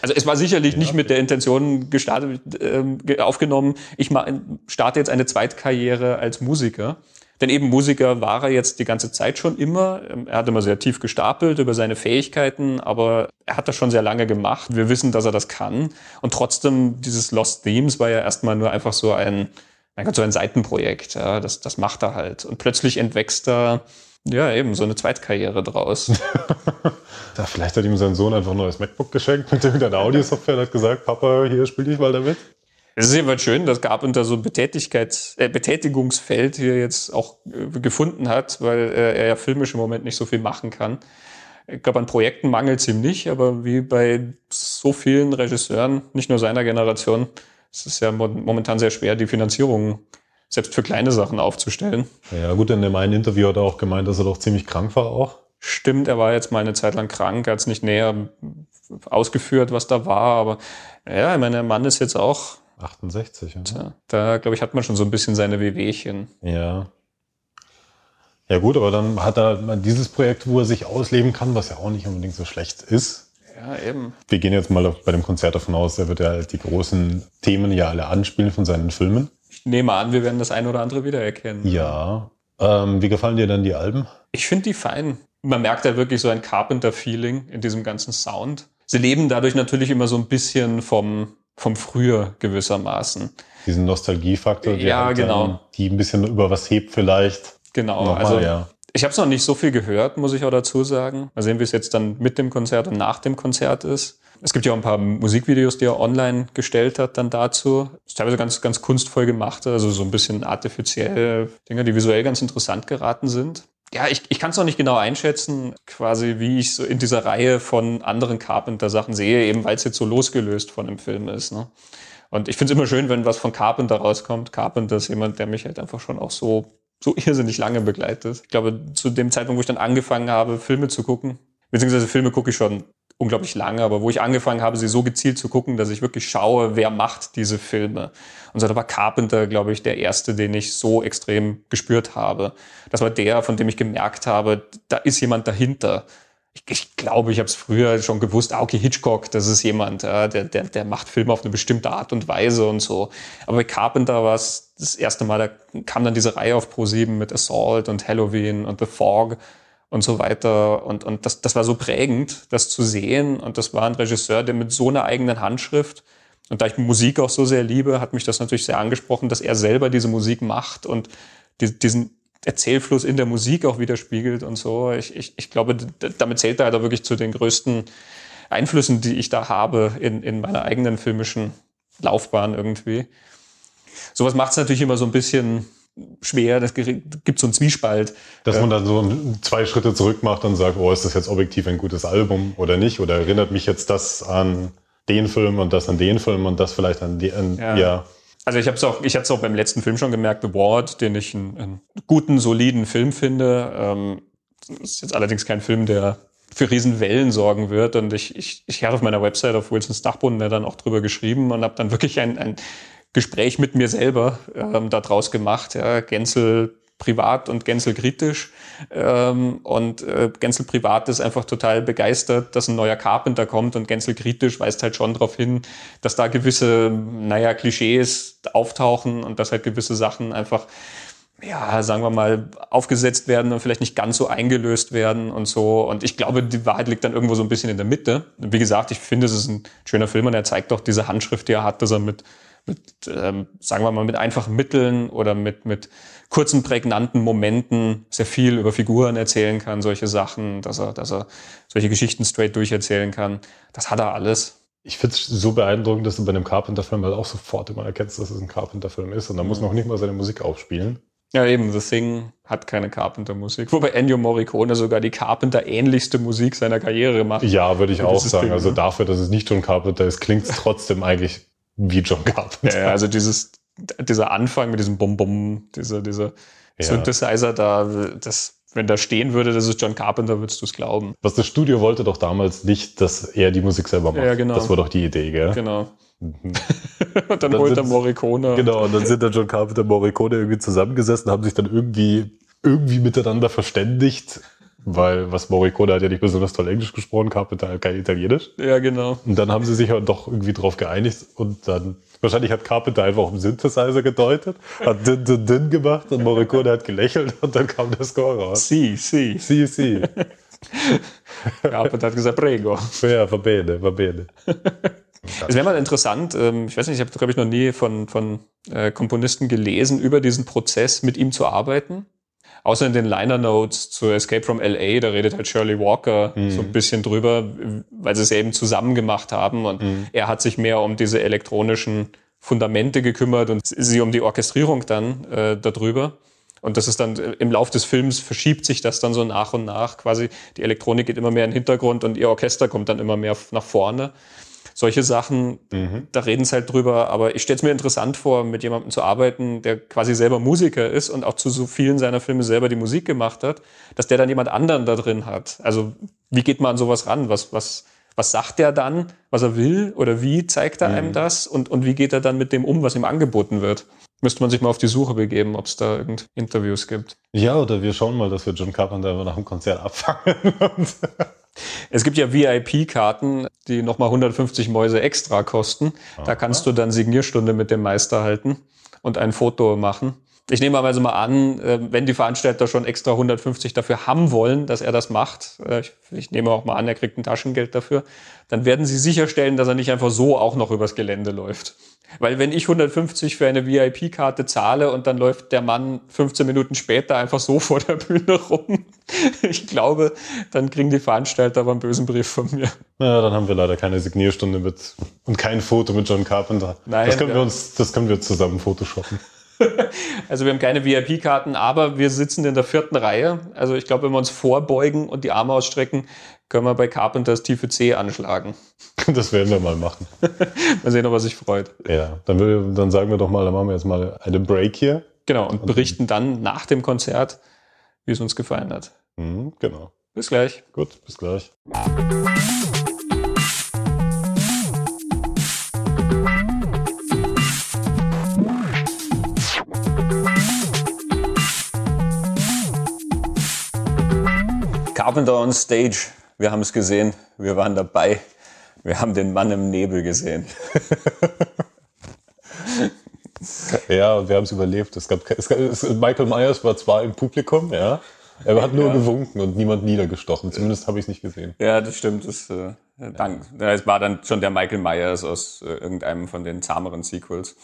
Also es war sicherlich nicht mit der Intention gestartet, ge- aufgenommen, ich starte jetzt eine Zweitkarriere als Musiker. Denn eben Musiker war er jetzt die ganze Zeit schon immer. Ähm, Er hat immer sehr tief gestapelt über seine Fähigkeiten, aber er hat das schon sehr lange gemacht. Wir wissen, dass er das kann. Und trotzdem, dieses Lost Themes war ja erstmal nur einfach so ein, mein Gott, so ein Seitenprojekt. Ja, das, das macht er halt. Und plötzlich entwächst da, ja, eben so eine Zweitkarriere draus. Da vielleicht hat ihm sein Sohn einfach ein neues MacBook geschenkt mit irgendeiner Audiosoftware und hat gesagt, Papa, hier spiel dich mal damit. Es ist jedenfalls schön, dass Carpenter so ein Betätigkeits äh, Betätigungsfeld hier jetzt auch äh, gefunden hat, weil äh, er ja filmisch im Moment nicht so viel machen kann. Ich glaube, an Projekten mangelt es ihm nicht, aber wie bei so vielen Regisseuren, nicht nur seiner Generation, es ist ja mo momentan sehr schwer, die Finanzierung selbst für kleine Sachen aufzustellen. Ja gut, in dem einen Interview hat er auch gemeint, dass er doch ziemlich krank war auch. Stimmt, er war jetzt mal eine Zeit lang krank, hat es nicht näher ausgeführt, was da war, aber ja, ich meine, der Mann ist jetzt auch, 68, ja. ja, da glaube ich, hat man schon so ein bisschen seine Wehwehchen. Ja. Ja gut, aber dann hat er dieses Projekt, wo er sich ausleben kann, was ja auch nicht unbedingt so schlecht ist. Ja, eben. Wir gehen jetzt mal bei dem Konzert davon aus, er wird ja halt die großen Themen ja alle anspielen von seinen Filmen. Ich nehme an, wir werden das ein oder andere wiedererkennen. Ja. Ähm, wie gefallen dir dann die Alben? Ich finde die fein. Man merkt da wirklich so ein Carpenter-Feeling in diesem ganzen Sound. Sie leben dadurch natürlich immer so ein bisschen vom, vom Früher gewissermaßen. Diesen Nostalgiefaktor, der Ja, halt genau. die ein bisschen über was hebt vielleicht. Genau. Nochmal, also ja. Ich habe es noch nicht so viel gehört, muss ich auch dazu sagen. Mal sehen, wie es jetzt dann mit dem Konzert und nach dem Konzert ist. Es gibt ja auch ein paar Musikvideos, die er online gestellt hat dann dazu. Ist teilweise ganz, ganz kunstvoll gemacht, also so ein bisschen artifiziell Dinge, die visuell ganz interessant geraten sind. Ja, ich, ich kann es noch nicht genau einschätzen, quasi wie ich so in dieser Reihe von anderen Carpenter-Sachen sehe, eben weil es jetzt so losgelöst von dem Film ist. Ne? Und ich finde es immer schön, wenn was von Carpenter rauskommt. Carpenter ist jemand, der mich halt einfach schon auch so, so irrsinnig lange begleitet. Ich glaube, zu dem Zeitpunkt, wo ich dann angefangen habe, Filme zu gucken, beziehungsweise Filme gucke ich schon unglaublich lange, aber wo ich angefangen habe, sie so gezielt zu gucken, dass ich wirklich schaue, wer macht diese Filme. Und so da war Carpenter, glaube ich, der erste, den ich so extrem gespürt habe. Das war der, von dem ich gemerkt habe, da ist jemand dahinter. Ich, ich glaube, ich habe es früher schon gewusst, ah, okay, Hitchcock, das ist jemand, ja, der, der, der macht Filme auf eine bestimmte Art und Weise und so. Aber bei Carpenter war es das erste Mal, da kam dann diese Reihe auf Pro7 mit Assault und Halloween und The Fog und so weiter. Und, und das, das war so prägend, das zu sehen. Und das war ein Regisseur, der mit so einer eigenen Handschrift, und da ich Musik auch so sehr liebe, hat mich das natürlich sehr angesprochen, dass er selber diese Musik macht und die, diesen Erzählfluss in der Musik auch widerspiegelt und so. Ich, ich, ich glaube, damit zählt er halt auch wirklich zu den größten Einflüssen, die ich da habe in, in meiner eigenen filmischen Laufbahn irgendwie. Sowas macht es natürlich immer so ein bisschen schwer, das gibt so einen Zwiespalt. Dass man dann so zwei Schritte zurück macht und sagt, oh, ist das jetzt objektiv ein gutes Album oder nicht? Oder erinnert mich jetzt das an den Film und das an den Film und das vielleicht an den, ja. ja. Also ich habe es auch, ich hatte es auch beim letzten Film schon gemerkt, The Ward, den ich einen, einen guten, soliden Film finde. Ähm, ist jetzt allerdings kein Film, der für Riesenwellen sorgen wird. Und ich, ich, ich hatte auf meiner Website auf Wilsons Dachboden dann auch drüber geschrieben und habe dann wirklich ein, ein Gespräch mit mir selber ähm, daraus gemacht. Ja, Gänzel privat und Gänzel kritisch. Ähm, und äh, Gänzel privat ist einfach total begeistert, dass ein neuer Carpenter kommt und Gänzel kritisch weist halt schon darauf hin, dass da gewisse, naja, Klischees auftauchen und dass halt gewisse Sachen einfach ja, sagen wir mal, aufgesetzt werden und vielleicht nicht ganz so eingelöst werden und so. Und ich glaube, die Wahrheit liegt dann irgendwo so ein bisschen in der Mitte. Wie gesagt, ich finde, es ist ein schöner Film und er zeigt doch diese Handschrift, die er hat, dass er mit mit, ähm, sagen wir mal, mit einfachen Mitteln oder mit, mit kurzen, prägnanten Momenten sehr viel über Figuren erzählen kann, solche Sachen, dass er, dass er solche Geschichten straight durcherzählen kann. Das hat er alles. Ich finde es so beeindruckend, dass du bei einem Carpenter-Film halt auch sofort immer erkennst, dass es ein Carpenter-Film ist und da mhm. muss noch nicht mal seine Musik aufspielen. Ja, eben, The Thing hat keine Carpenter-Musik. Wobei Ennio Morricone sogar die Carpenter-ähnlichste Musik seiner Karriere macht. Ja, würde ich auch sagen. Ding, also dafür, dass es nicht John Carpenter ist, klingt es trotzdem eigentlich wie John Carpenter. Ja, also dieses, dieser Anfang mit diesem Bum-Bum, dieser, dieser ja. Synthesizer da, das, wenn da stehen würde, das ist John Carpenter, würdest du es glauben. Was das Studio wollte doch damals nicht, dass er die Musik selber macht. Ja, genau. Das war doch die Idee, gell? Genau. Mhm. und dann, dann holt er Morricone. Genau, und dann sind da John Carpenter und Morricone irgendwie zusammengesessen, haben sich dann irgendwie, irgendwie miteinander verständigt weil was Morricone hat ja nicht besonders toll Englisch gesprochen, Carpenter halt kein Italienisch. Ja, genau. Und dann haben sie sich ja doch irgendwie drauf geeinigt und dann, wahrscheinlich hat Carpenter einfach auf den Synthesizer gedeutet, hat din, din, din gemacht und Morricone hat gelächelt und dann kam der Score raus. Si, si. Si, si. Carpenter hat gesagt, prego. Ja, va bene, va bene. Es wäre mal interessant, ähm, ich weiß nicht, ich habe, glaube ich, noch nie von, von äh, Komponisten gelesen, über diesen Prozess mit ihm zu arbeiten. Außer in den Liner Notes zu Escape from LA, da redet halt Shirley Walker mhm. so ein bisschen drüber, weil sie es eben zusammen gemacht haben und mhm. er hat sich mehr um diese elektronischen Fundamente gekümmert und sie um die Orchestrierung dann äh, darüber. Und das ist dann äh, im Lauf des Films verschiebt sich das dann so nach und nach. Quasi die Elektronik geht immer mehr in den Hintergrund und ihr Orchester kommt dann immer mehr nach vorne solche Sachen, mhm. da reden sie halt drüber. Aber ich stelle es mir interessant vor, mit jemandem zu arbeiten, der quasi selber Musiker ist und auch zu so vielen seiner Filme selber die Musik gemacht hat, dass der dann jemand anderen da drin hat. Also wie geht man an sowas ran? Was, was, was sagt der dann, was er will? Oder wie zeigt er mhm. einem das? Und, und wie geht er dann mit dem um, was ihm angeboten wird? Müsste man sich mal auf die Suche begeben, ob es da irgend Interviews gibt. Ja, oder wir schauen mal, dass wir John Carpenter nach dem Konzert abfangen. Es gibt ja VIP-Karten, die nochmal 150 Mäuse extra kosten. Aha. Da kannst du dann Signierstunde mit dem Meister halten und ein Foto machen. Ich nehme also mal an, äh, wenn die Veranstalter schon extra 150 dafür haben wollen, dass er das macht, äh, ich nehme auch mal an, er kriegt ein Taschengeld dafür, dann werden sie sicherstellen, dass er nicht einfach so auch noch übers Gelände läuft. Weil wenn ich 150 für eine VIP-Karte zahle und dann läuft der Mann 15 Minuten später einfach so vor der Bühne rum, ich glaube, dann kriegen die Veranstalter aber einen bösen Brief von mir. Ja, dann haben wir leider keine Signierstunde mit und kein Foto mit John Carpenter. Nein, das können ja. wir uns, das können wir zusammen photoshoppen. Also wir haben keine VIP-Karten, aber wir sitzen in der vierten Reihe. Also ich glaube, wenn wir uns vorbeugen und die Arme ausstrecken, können wir bei Carpenter das tiefe C anschlagen. Das werden wir mal machen. Mal sehen, ob er sich freut. Ja, dann, will, dann sagen wir doch mal, dann machen wir jetzt mal eine Break hier. Genau, und berichten dann nach dem Konzert, wie es uns gefallen hat. Mhm, genau. Bis gleich. Gut, bis gleich. Carpenter on Stage. Wir haben es gesehen. Wir waren dabei. Wir haben den Mann im Nebel gesehen. Ja, und wir haben es überlebt. Es gab, es, gab- es, Michael Myers war zwar im Publikum, ja, er hat nur Ja. gewunken und niemand niedergestochen. Zumindest habe ich es nicht gesehen. Ja, das stimmt. Das, äh, dank. Ja, Es war dann schon der Michael Myers aus äh, irgendeinem von den zahmeren Sequels.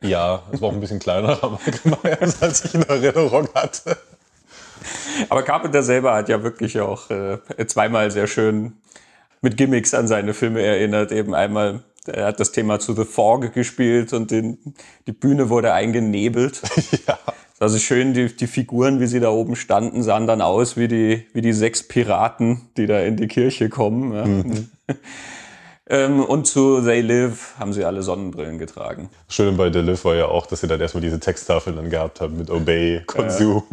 Ja, es war auch ein bisschen kleinerer Michael Myers, als ich in Erinnerung hatte. Aber Carpenter selber hat ja wirklich auch äh, zweimal sehr schön mit Gimmicks an seine Filme erinnert. Eben einmal, er hat das Thema zu The Fog gespielt und den, die Bühne wurde eingenebelt. Ja. Also schön, die, die Figuren, wie sie da oben standen, sahen dann aus wie die, wie die sechs Piraten, die da in die Kirche kommen. Ja. ähm, und zu They Live haben sie alle Sonnenbrillen getragen. Schön bei The Live war ja auch, dass sie dann erstmal diese Texttafeln dann gehabt haben mit Obey, Consume.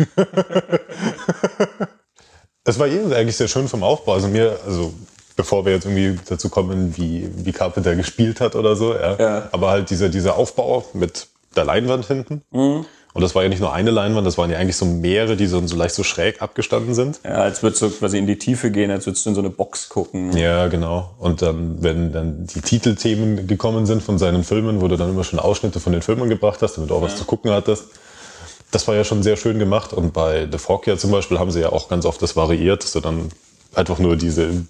Es war jedenfalls eigentlich sehr schön vom Aufbau. Also mir, also bevor wir jetzt irgendwie dazu kommen, wie, wie Carpenter gespielt hat oder so, ja. Ja. Aber halt dieser, dieser Aufbau mit der Leinwand hinten. Mhm. Und das war ja nicht nur eine Leinwand, das waren ja eigentlich so mehrere, die so, so leicht so schräg abgestanden sind. Ja, als würdest du quasi in die Tiefe gehen, als würdest du in so eine Box gucken. Ja, genau. Und dann, wenn dann die Titelthemen gekommen sind von seinen Filmen, wo du dann immer schon Ausschnitte von den Filmen gebracht hast, damit du auch was zu gucken hattest. Das war ja schon sehr schön gemacht. Und bei The Fog ja zum Beispiel haben sie ja auch ganz oft das variiert, dass du dann einfach nur diese,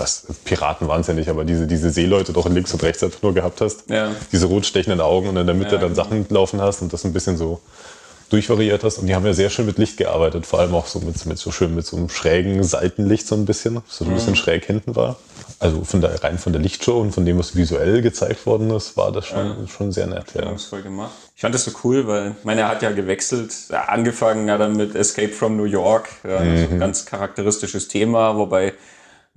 was, Piraten waren es ja nicht, aber diese, diese Seeleute doch links und rechts einfach nur gehabt hast. Ja. Diese rot stechenden Augen und in der Mitte Ja, dann genau. Sachen laufen hast und das ein bisschen so durchvariiert hast. Und die haben ja sehr schön mit Licht gearbeitet, vor allem auch so mit, mit so schön mit so einem schrägen Seitenlicht so ein bisschen, so ein Mhm. bisschen schräg hinten war. Also von der, rein von der Lichtshow und von dem, was visuell gezeigt worden ist, war das schon, schon sehr nett. Ja. Stimmungsvoll gemacht. Ich fand das so cool, weil ich meine, er hat ja gewechselt, ja, angefangen ja dann mit Escape from New York, ja, so ein ganz charakteristisches Thema, wobei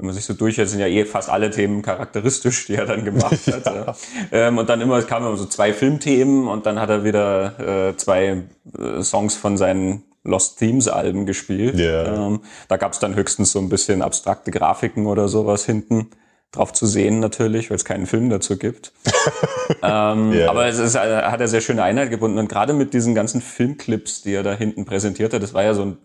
wenn man sich so durchhält, sind ja eh fast alle Themen charakteristisch, die er dann gemacht hat. Ja. Ähm, und dann immer, kamen immer so zwei Filmthemen und dann hat er wieder äh, zwei äh, Songs von seinen Lost Themes Alben gespielt. Ja. Ähm, da gab es dann höchstens so ein bisschen abstrakte Grafiken oder sowas hinten drauf zu sehen natürlich, weil es keinen Film dazu gibt. ähm, Ja. Aber es ist, äh, hat er sehr schöne Einheit gebunden und gerade mit diesen ganzen Filmclips, die er da hinten präsentiert hat, das war ja so ein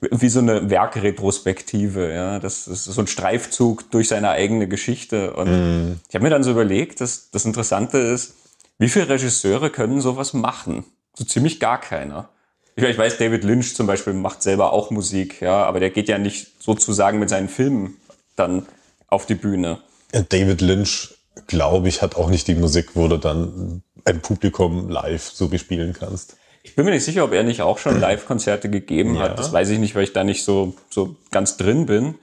wie so eine Werkretrospektive, ja. Das ist so ein Streifzug durch seine eigene Geschichte. Und ich habe mir dann so überlegt, dass das Interessante ist, wie viele Regisseure können sowas machen? So ziemlich gar keiner. Ich, ich weiß, David Lynch zum Beispiel macht selber auch Musik, ja, aber der geht ja nicht sozusagen mit seinen Filmen dann auf die Bühne. David Lynch, glaube ich, hat auch nicht die Musik, wo du dann ein Publikum live so bespielen kannst. Ich bin mir nicht sicher, ob er nicht auch schon Live-Konzerte gegeben Ja. hat. Das weiß ich nicht, weil ich da nicht so, so ganz drin bin.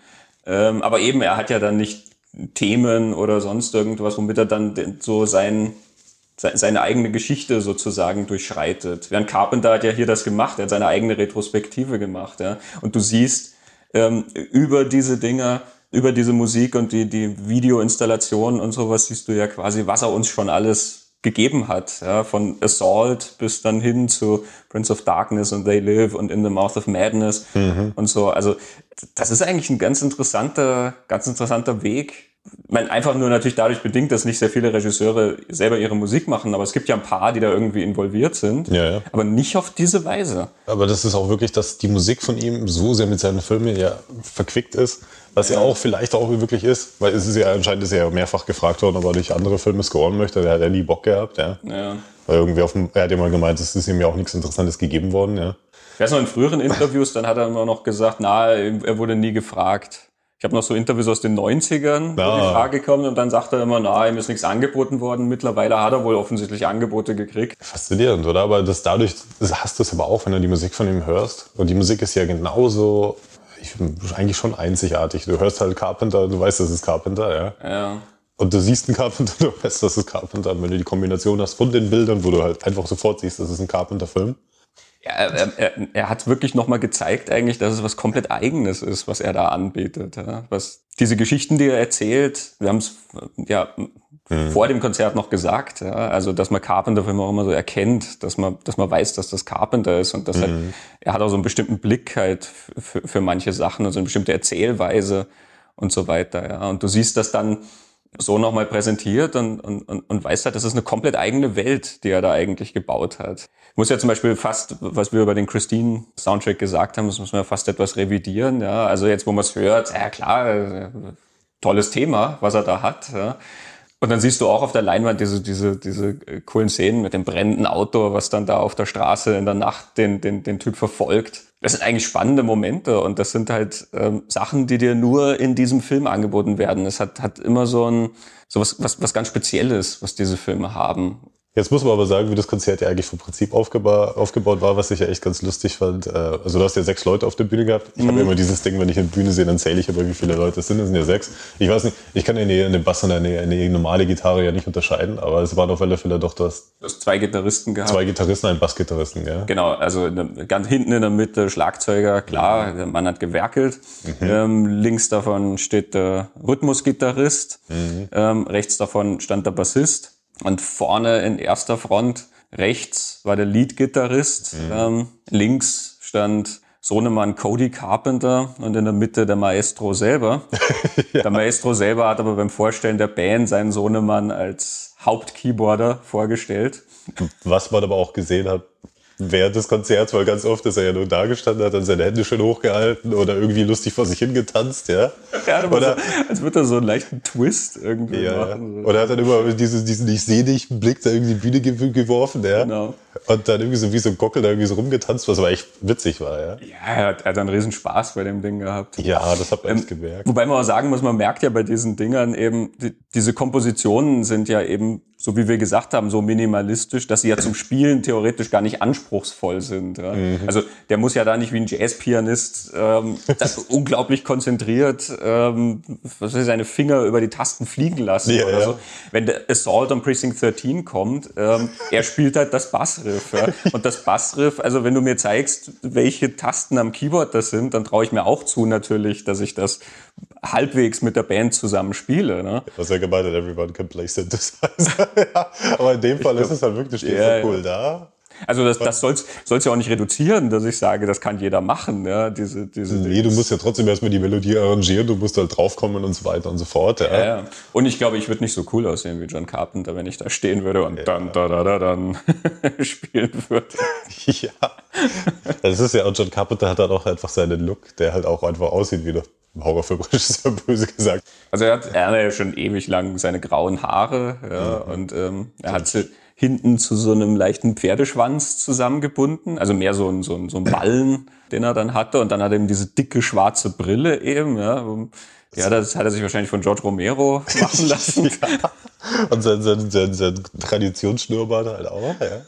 Ähm, aber eben, er hat ja dann nicht Themen oder sonst irgendwas, womit er dann so sein, se- seine eigene Geschichte sozusagen durchschreitet. Während Carpenter hat ja hier das gemacht, er hat seine eigene Retrospektive gemacht. Ja? Und du siehst ähm, über diese Dinger, über diese Musik und die, die Videoinstallationen und sowas, siehst du ja quasi, was er uns schon alles gegeben hat. Ja? Von Assault bis dann hin zu Prince of Darkness und They Live und In the Mouth of Madness und so. Also das ist eigentlich ein ganz interessanter, ganz interessanter Weg. Ich meine, einfach nur natürlich dadurch bedingt, dass nicht sehr viele Regisseure selber ihre Musik machen, aber es gibt ja ein paar, die da irgendwie involviert sind, Ja, ja. aber nicht auf diese Weise. Aber das ist auch wirklich, dass die Musik von ihm so sehr mit seinen Filmen ja verquickt ist, was ja auch vielleicht auch wirklich ist, weil es ist ja anscheinend ist ja mehrfach gefragt worden, ob er durch andere Filme scoren möchte. Der hat ja nie Bock gehabt, ja. Ja. Weil irgendwie auf dem, er hat ja mal gemeint, es ist ihm ja auch nichts Interessantes gegeben worden, ja. Ich weiß noch, in früheren Interviews, dann hat er immer noch gesagt, na, er wurde nie gefragt. Ich habe noch so Interviews aus den 90ern, Ah. wo die Frage kommt und dann sagt er immer, na, ihm ist nichts angeboten worden. Mittlerweile hat er wohl offensichtlich Angebote gekriegt. Faszinierend, oder? Aber das dadurch, das hast du es aber auch, wenn du die Musik von ihm hörst. Und die Musik ist ja genauso, ich, eigentlich schon einzigartig. Du hörst halt Carpenter, du weißt, das ist Carpenter, ja. Ja. Und du siehst einen Carpenter, du weißt, das ist Carpenter. Und wenn du die Kombination hast von den Bildern, wo du halt einfach sofort siehst, das ist ein Carpenter-Film. Ja, er, er, er hat wirklich nochmal gezeigt eigentlich, dass es was komplett Eigenes ist, was er da anbietet. Ja. Was diese Geschichten, die er erzählt, wir haben es ja vor dem Konzert noch gesagt, ja, also dass man Carpenter-Filme auch immer so erkennt, dass man, dass man weiß, dass das Carpenter ist und dass halt, er hat auch so einen bestimmten Blick halt für, für manche Sachen und so eine bestimmte Erzählweise und so weiter. Ja. Und du siehst das dann so nochmal präsentiert und, und, und, und weißt halt, das ist eine komplett eigene Welt, die er da eigentlich gebaut hat. Ich muss ja zum Beispiel fast, was wir über den Christine Soundtrack gesagt haben, das muss man ja fast etwas revidieren. Ja, also jetzt, wo man es hört, ja klar, äh, tolles Thema, was er da hat. Ja. Und dann siehst du auch auf der Leinwand diese, diese, diese äh, coolen Szenen mit dem brennenden Auto, was dann da auf der Straße in der Nacht den, den, den Typ verfolgt. Das sind eigentlich spannende Momente und das sind halt ähm, Sachen, die dir nur in diesem Film angeboten werden. Es hat, hat immer so ein, so was, was, was ganz Spezielles, was diese Filme haben. Jetzt muss man aber sagen, wie das Konzert ja eigentlich vom Prinzip aufgeba aufgebaut war, was ich ja echt ganz lustig fand. Äh, Also du hast ja sechs Leute auf der Bühne gehabt. Ich habe immer dieses Ding, wenn ich eine Bühne sehe, dann zähle ich aber, wie viele Leute es sind. Es sind ja sechs. Ich weiß nicht, ich kann eine, eine Bass und eine, eine normale Gitarre ja nicht unterscheiden, aber es waren auf alle Fälle doch das Du hast zwei Gitarristen gehabt. zwei Gitarristen, ein Bassgitarristen, ja. Genau, also der, ganz hinten in der Mitte Schlagzeuger, klar, der Mann hat gewerkelt. Ähm, links davon steht der Rhythmusgitarrist, ähm, rechts davon stand der Bassist und vorne in erster Front rechts war der Leadgitarrist, ähm, links stand Sohnemann Cody Carpenter und in der Mitte der Maestro selber. Der Maestro selber hat aber beim Vorstellen der Band seinen Sohnemann als Hauptkeyboarder vorgestellt. Was man aber auch gesehen hat während des Konzerts, weil ganz oft ist er ja nur da gestanden, hat dann seine Hände schön hochgehalten oder irgendwie lustig vor sich hingetanzt, ja. Ja, aber Oder- so, als würde er so einen leichten Twist irgendwie Ja, ja. machen. So. Und er hat dann immer diesen, diesen Ich sehe dich Blick da irgendwie die Bühne ge geworfen, ja. Genau. Und dann irgendwie so wie so ein Gockel da irgendwie so rumgetanzt, was aber echt witzig war, ja. Ja, er hat, er hat einen riesen Spaß bei dem Ding gehabt. Ja, das hat man Ähm, gemerkt. Wobei man auch sagen muss, man merkt ja bei diesen Dingern eben, die, diese Kompositionen sind ja eben, so wie wir gesagt haben, so minimalistisch, dass sie ja zum Spielen theoretisch gar nicht anspruchsvoll sind. Ja? Mhm. Also der muss ja da nicht wie ein Jazzpianist ähm, das unglaublich konzentriert ähm, seine Finger über die Tasten fliegen lassen Ja, oder ja. so. Wenn der Assault on Precinct 13 kommt, ähm, er spielt halt das Bassriff. Ja? Und das Bassriff, also wenn du mir zeigst, welche Tasten am Keyboard das sind, dann traue ich mir auch zu natürlich, dass ich das halbwegs mit der Band zusammen spiele. Ne? Was er gemeint hat, everyone can play Synthesizer. ja, aber in dem Fall ist es halt wirklich, du stehst Ja, so cool da. Also das, das soll's soll's ja auch nicht reduzieren, dass ich sage, das kann jeder machen. Ja? Diese, diese Nee, du musst ja trotzdem erstmal die Melodie arrangieren, du musst halt draufkommen und so weiter und so fort. Ja. Ja, ja. Und ich glaube, ich würde nicht so cool aussehen wie John Carpenter, wenn ich da stehen würde und dann, da, da, da, dann spielen würde. ja. Das ist ja, und John Carpenter hat dann auch einfach seinen Look, der halt auch einfach aussieht wie der Horrorfilmregisseur, böse gesagt. Also er hat, er hat ja schon ewig lang seine grauen Haare ja, und ähm, er hat sie hinten zu so einem leichten Pferdeschwanz zusammengebunden, also mehr so ein, so ein, so ein Ballen, den er dann hatte und dann hat er eben diese dicke schwarze Brille eben, ja. Ja, das hat er sich wahrscheinlich von George Romero machen lassen. Und sein, sein, sein, sein Traditionsschnurrbart halt auch, ja.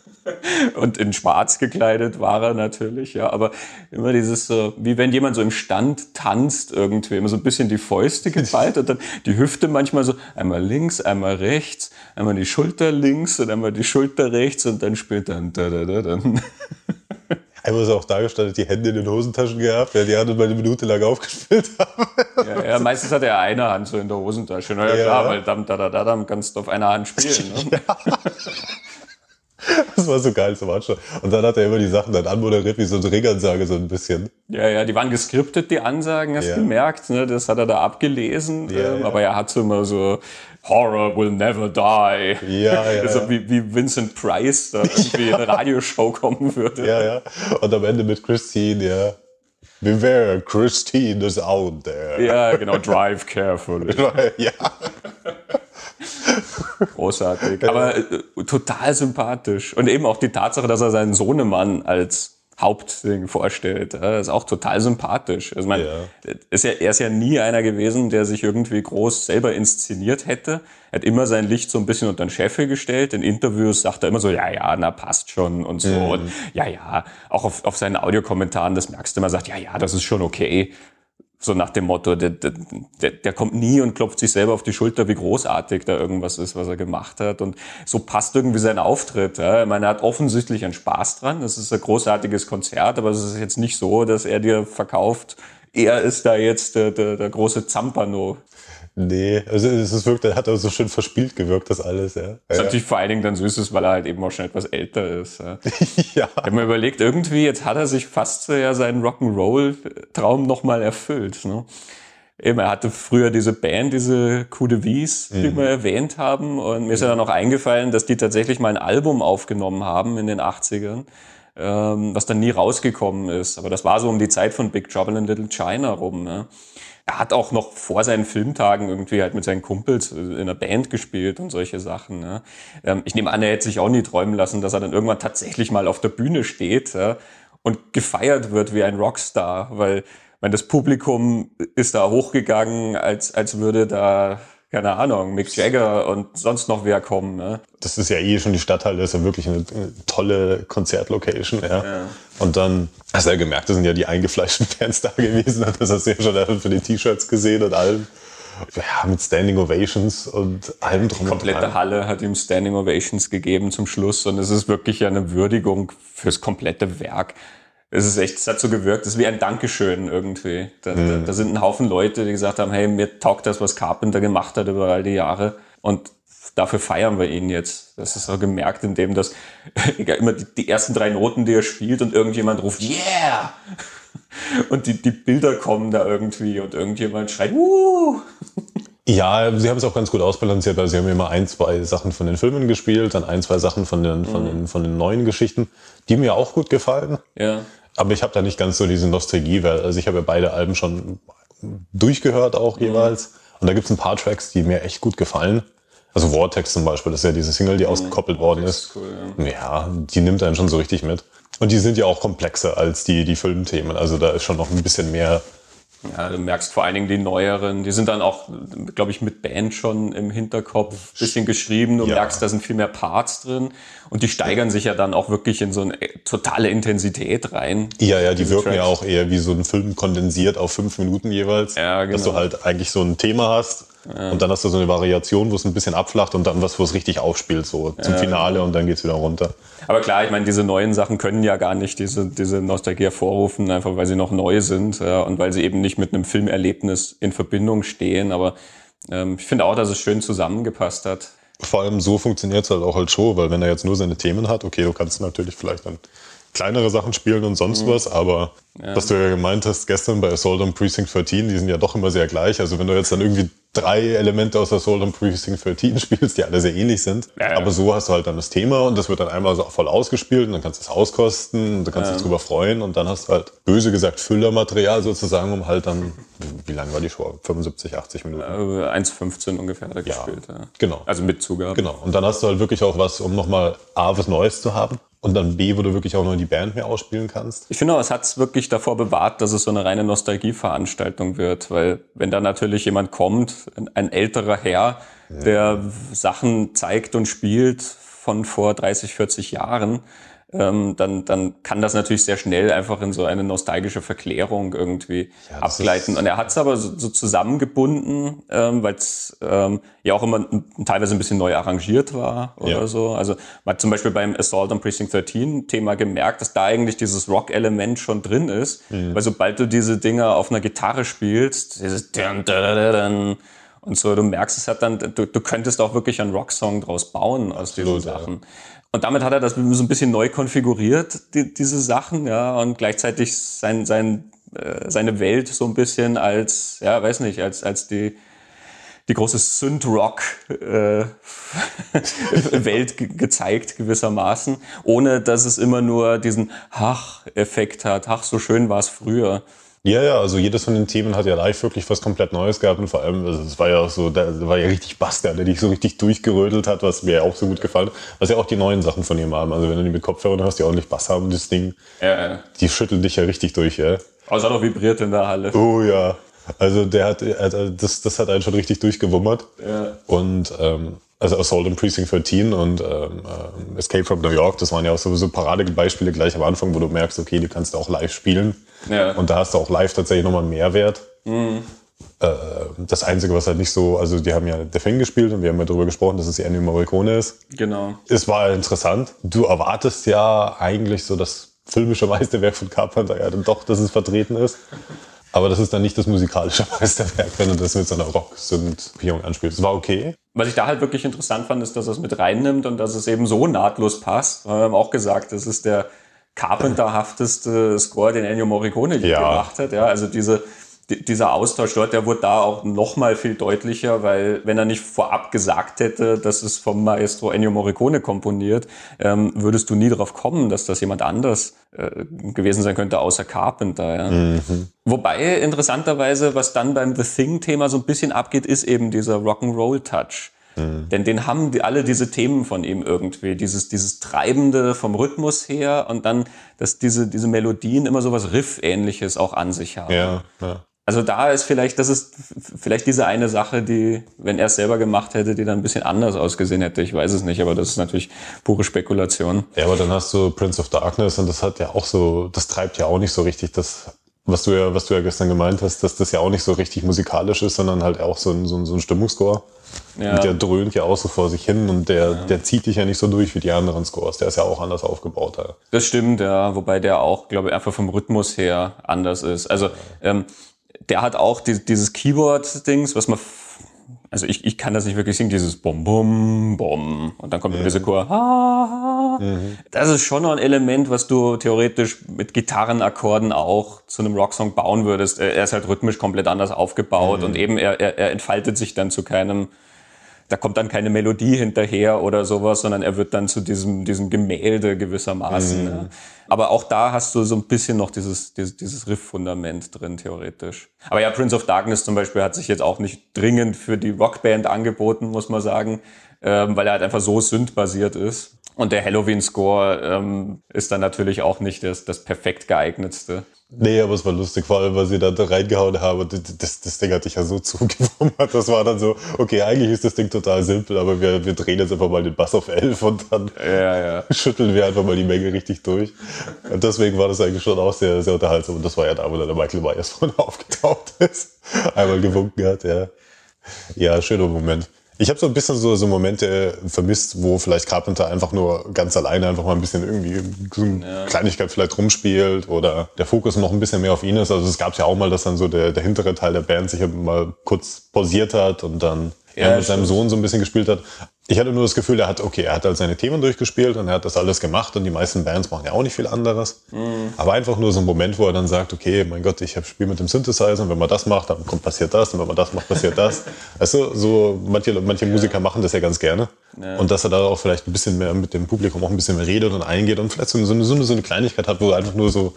Und in schwarz gekleidet war er natürlich, ja. Aber immer dieses so, wie wenn jemand so im Stand tanzt irgendwie, immer so ein bisschen die Fäuste geballt und dann die Hüfte manchmal so einmal links, einmal rechts, einmal die Schulter links und einmal die Schulter rechts und dann spielt dann da, da, da, dann. Einmal ist auch dargestellt, die Hände in den Hosentaschen gehabt, ja, die anderen mal eine Minute lang aufgespielt haben. Ja, ja, meistens hat er eine Hand so in der Hosentasche. Na ja, Ja. klar, weil dann, da, da, da, dann kannst du auf einer Hand spielen. Ne? Das war so geil zum Anschauen. Und dann hat er immer die Sachen dann anmoderiert, wie so eine Ringansage, so ein bisschen. Ja, ja, die waren geskriptet, die Ansagen, hast du Ja. gemerkt, ne? das hat er da abgelesen, Ja, ähm, ja. aber er hat so immer so, Horror will never die. Ja, ja, Also ja. wie, wie Vincent Price da irgendwie in eine Radioshow kommen würde. Ja, ja. Und am Ende mit Christine, ja. Beware, Christine is out there. Ja, genau, drive carefully. ja. Großartig. Aber äh, total sympathisch. Und eben auch die Tatsache, dass er seinen Sohnemann als Hauptding vorstellt. Das ist auch total sympathisch. Also man, ja. ist ja, er ist ja nie einer gewesen, der sich irgendwie groß selber inszeniert hätte. Er hat immer sein Licht so ein bisschen unter den Scheffel gestellt. In Interviews sagt er immer so, ja, ja, na, passt schon und so. Mhm. Und ja, ja, auch auf, auf seinen Audiokommentaren, das merkst du immer, sagt, ja, ja, das ist schon okay. So nach dem Motto, der, der, der kommt nie und klopft sich selber auf die Schulter, wie großartig da irgendwas ist, was er gemacht hat. Und so passt irgendwie sein Auftritt. Ja. Ich meine, er hat offensichtlich einen Spaß dran. Das ist ein großartiges Konzert, aber es ist jetzt nicht so, dass er dir verkauft, er ist da jetzt der, der, der große Zampano. Nee, also es wirklich, hat er so schön verspielt gewirkt, das alles, ja. Das ist ja. natürlich vor allen Dingen dann süß ist, weil er halt eben auch schon etwas älter ist. Ja. ja. Ich habe mir überlegt, irgendwie, jetzt hat er sich fast ja seinen Rock'n'Roll-Traum nochmal erfüllt. Ne? Eben, er hatte früher diese Band, diese Coup de Vies, die mhm. wir erwähnt haben. Und mir ist ja dann auch eingefallen, dass die tatsächlich mal ein Album aufgenommen haben in den 80ern, ähm, was dann nie rausgekommen ist. Aber das war so um die Zeit von Big Trouble in Little China rum. Ne? Er hat auch noch vor seinen Filmtagen irgendwie halt mit seinen Kumpels in einer Band gespielt und solche Sachen. Ne? ich nehme an, er hätte sich auch nie träumen lassen, dass er dann irgendwann tatsächlich mal auf der Bühne steht ja, und gefeiert wird wie ein Rockstar, weil meine, das Publikum ist da hochgegangen, als, als würde da keine Ahnung, Mick Jagger und sonst noch wer kommen. Ne? Das ist ja eh schon die Stadthalle, ist ja wirklich eine, tolle Konzertlocation. Ja. ja. Und dann hast du ja gemerkt, da sind ja die eingefleischten Fans da gewesen. Das hast du ja schon für die T-Shirts gesehen und allem. Ja, mit Standing Ovations und allem drum. Die komplette Halle hat ihm Standing Ovations gegeben zum Schluss und es ist wirklich eine Würdigung fürs komplette Werk es ist echt, es hat so gewirkt, es ist wie ein Dankeschön irgendwie. Da, mhm. da, da, sind ein Haufen Leute, die gesagt haben, hey, mir taugt das, was Carpenter gemacht hat über all die Jahre und dafür feiern wir ihn jetzt. Das ist auch gemerkt, indem das immer die, die ersten drei Noten, die er spielt und irgendjemand ruft, yeah! Und die, die Bilder kommen da irgendwie und irgendjemand schreit, uh! Ja, sie haben es auch ganz gut ausbalanciert, weil sie haben immer ein, zwei Sachen von den Filmen gespielt, dann ein, zwei Sachen von den, von mhm. den, von den neuen Geschichten, die mir auch gut gefallen. Ja. Aber ich habe da nicht ganz so diese Nostalgie, weil also ich habe ja beide Alben schon durchgehört auch mhm. jeweils. Und da gibt's ein paar Tracks, die mir echt gut gefallen. Also Vortex zum Beispiel, das ist ja diese Single, die mhm. ausgekoppelt worden ist. Cool, ja. ja, die nimmt einen schon so richtig mit. Und die sind ja auch komplexer als die, die Filmthemen. Also da ist schon noch ein bisschen mehr ja, du merkst vor allen Dingen die neueren, die sind dann auch, glaube ich, mit Band schon im Hinterkopf bisschen geschrieben. Du ja. merkst, da sind viel mehr Parts drin und die steigern sich ja dann auch wirklich in so eine totale Intensität rein. Ja, ja, die wirken Tracks. ja auch eher wie so ein Film kondensiert auf fünf Minuten jeweils. Ja, genau. Dass du halt eigentlich so ein Thema hast ja. und dann hast du so eine Variation, wo es ein bisschen abflacht und dann was, wo es richtig aufspielt, so zum ja, Finale und dann geht's wieder runter. Aber klar, ich meine, diese neuen Sachen können ja gar nicht diese, diese Nostalgie hervorrufen, einfach weil sie noch neu sind ja, und weil sie eben nicht mit einem Filmerlebnis in Verbindung stehen. Aber ähm, ich finde auch, dass es schön zusammengepasst hat. Vor allem so funktioniert es halt auch als Show, weil wenn er jetzt nur seine Themen hat, okay, du kannst natürlich vielleicht dann kleinere Sachen spielen und sonst mhm. was, aber ja. was du ja gemeint hast gestern bei Assault on Precinct 13, die sind ja doch immer sehr gleich. Also wenn du jetzt dann irgendwie drei Elemente aus Assault on Precinct 13 spielst, die alle sehr ähnlich sind, ja, ja. aber so hast du halt dann das Thema und das wird dann einmal so voll ausgespielt und dann kannst du es auskosten und du kannst dich drüber freuen und dann hast du halt böse gesagt Füllermaterial sozusagen, um halt dann, wie lang war die Show? 75, 80 Minuten? 1,15 ungefähr hat er gespielt. Genau. Also mit Zugabe. Genau. Und dann hast du halt wirklich auch was, um nochmal A, was Neues zu haben und dann B, wo du wirklich auch noch die Band mehr ausspielen kannst. Ich finde auch, es hat es wirklich davor bewahrt, dass es so eine reine Nostalgieveranstaltung wird, weil wenn da natürlich jemand kommt, ein älterer Herr, ja. der Sachen zeigt und spielt von vor 30, 40 Jahren, ähm, dann, dann kann das natürlich sehr schnell einfach in so eine nostalgische Verklärung irgendwie ja, abgleiten. Und er hat es aber so, so zusammengebunden, ähm, weil es ähm, ja auch immer teilweise ein bisschen neu arrangiert war oder ja. so. Also man hat zum Beispiel beim Assault on Precinct 13 Thema gemerkt, dass da eigentlich dieses Rock-Element schon drin ist. Mhm. Weil sobald du diese Dinger auf einer Gitarre spielst, dieses und so, du merkst es hat dann, du, du könntest auch wirklich einen Rocksong draus bauen aus Absolut, diesen Sachen. Ja. Und damit hat er das so ein bisschen neu konfiguriert, die, diese Sachen, ja, und gleichzeitig sein, sein, äh, seine Welt so ein bisschen als, ja, weiß nicht, als, als die, die große Synth-Rock-Welt äh, ge gezeigt gewissermaßen, ohne dass es immer nur diesen Ach-Effekt hat. Ach, so schön war es früher. Ja, ja, also jedes von den Themen hat ja live wirklich was komplett Neues gehabt und vor allem, also es war ja auch so, da war ja richtig Buster, der dich so richtig durchgerödelt hat, was mir ja auch so gut gefallen hat. Was ja auch die neuen Sachen von ihm haben. Also wenn du die mit Kopfhörern hast, die ordentlich Bass haben, das Ding, Ja, ja. die schütteln dich ja richtig durch, ja. Aber es hat auch vibriert in der Halle. Oh ja. Also der hat, hat das, das hat einen schon richtig durchgewummert. Ja. Und ähm, also Assault in Precinct 13 und ähm, ähm, Escape from New York, das waren ja auch sowieso Paradebeispiele gleich am Anfang, wo du merkst, okay, die kannst du auch live spielen. Ja. Und da hast du auch live tatsächlich nochmal einen Mehrwert. Äh, das Einzige, was halt nicht so, also die haben ja The Thing gespielt und wir haben ja darüber gesprochen, dass es Ennio Morricone ist. Genau. Es war interessant. Du erwartest ja eigentlich so das filmische Meisterwerk von Carpenter, ja dann doch, dass es vertreten ist. Aber das ist dann nicht das musikalische Meisterwerk, wenn du das mit so einer Rock-Synth-Pion anspielst. Es war okay. Was ich da halt wirklich interessant fand, ist, dass er es mit reinnimmt und dass es eben so nahtlos passt. Wir haben auch gesagt, das ist der Carpenter-hafteste Score, den Ennio Morricone je Ja. gemacht hat. Ja, also diese, die, dieser Austausch dort, der wurde da auch noch mal viel deutlicher, weil wenn er nicht vorab gesagt hätte, das ist vom Maestro Ennio Morricone komponiert, ähm, würdest du nie darauf kommen, dass das jemand anders äh, gewesen sein könnte, außer Carpenter. Ja. Wobei interessanterweise, was dann beim The Thing-Thema so ein bisschen abgeht, ist eben dieser Rock'n'Roll-Touch. Denn den haben die, alle diese Themen von ihm irgendwie. Dieses, dieses Treibende vom Rhythmus her und dann, dass diese, diese Melodien immer so was Riff-ähnliches auch an sich haben. Ja, ja. Also da ist vielleicht, das ist vielleicht diese eine Sache, die, wenn er es selber gemacht hätte, die dann ein bisschen anders ausgesehen hätte. Ich weiß es nicht, aber das ist natürlich pure Spekulation. Ja, aber dann hast du Prince of Darkness und das hat ja auch so, das treibt ja auch nicht so richtig das, was du ja, was du ja gestern gemeint hast, dass das ja auch nicht so richtig musikalisch ist, sondern halt auch so ein, so ein, so ein Stimmungsscore. Ja. Und der dröhnt ja auch so vor sich hin und der, der zieht dich ja nicht so durch wie die anderen Scores. Der ist ja auch anders aufgebaut. Ja. Das stimmt, ja. Wobei der auch, glaube ich, einfach vom Rhythmus her anders ist. Also ähm, der hat auch die, dieses Keyboard-Dings, was man, also ich, ich kann das nicht wirklich singen, dieses Bum Bum Bum und dann kommt mhm. diese Chor. Ah, Das ist schon noch ein Element, was du theoretisch mit Gitarrenakkorden auch zu einem Rocksong bauen würdest. Er ist halt rhythmisch komplett anders aufgebaut und eben er, er, er entfaltet sich dann zu keinem da kommt dann keine Melodie hinterher oder sowas, sondern er wird dann zu diesem, diesem Gemälde gewissermaßen. Ja. Aber auch da hast du so ein bisschen noch dieses, dieses, dieses Riff-Fundament drin, theoretisch. Aber ja, Prince of Darkness zum Beispiel hat sich jetzt auch nicht dringend für die Rockband angeboten, muss man sagen, ähm, weil er halt einfach so synth-basiert ist. Und der Halloween-Score ähm, ist dann natürlich auch nicht das, das perfekt geeignetste. Nee, aber es war lustig, vor allem, weil sie da reingehauen haben. Das, das Ding hat dich ja so zugewummert. Das war dann so, okay, eigentlich ist das Ding total simpel, aber wir, wir drehen jetzt einfach mal den Bass auf 11 und dann Ja, ja. schütteln wir einfach mal die Menge richtig durch. Und deswegen war das eigentlich schon auch sehr, sehr unterhaltsam. Und das war ja da, wo dann der Michael Myers vorne aufgetaucht ist. Einmal gewunken hat, ja. Ja, schöner Moment. Ich habe so ein bisschen so, so Momente vermisst, wo vielleicht Carpenter einfach nur ganz alleine einfach mal ein bisschen irgendwie so eine Kleinigkeit vielleicht rumspielt oder der Fokus noch ein bisschen mehr auf ihn ist. Also es gab ja auch mal, dass dann so der, der hintere Teil der Band sich mal kurz pausiert hat und dann Ja, er mit seinem. Sohn so ein bisschen gespielt hat. Ich hatte nur das Gefühl, er hat, okay, er hat halt seine Themen durchgespielt und er hat das alles gemacht und die meisten Bands machen ja auch nicht viel anderes. Mhm. Aber einfach nur so ein Moment, wo er dann sagt, okay, mein Gott, ich spiele mit dem Synthesizer und wenn man das macht, dann kommt, passiert das und wenn man das macht, passiert das. Weißt du, so manche, manche Musiker machen das ja ganz gerne. Und dass er da auch vielleicht ein bisschen mehr mit dem Publikum auch ein bisschen mehr redet und eingeht und vielleicht so eine, so eine, so eine, Kleinigkeit hat, wo er einfach nur so,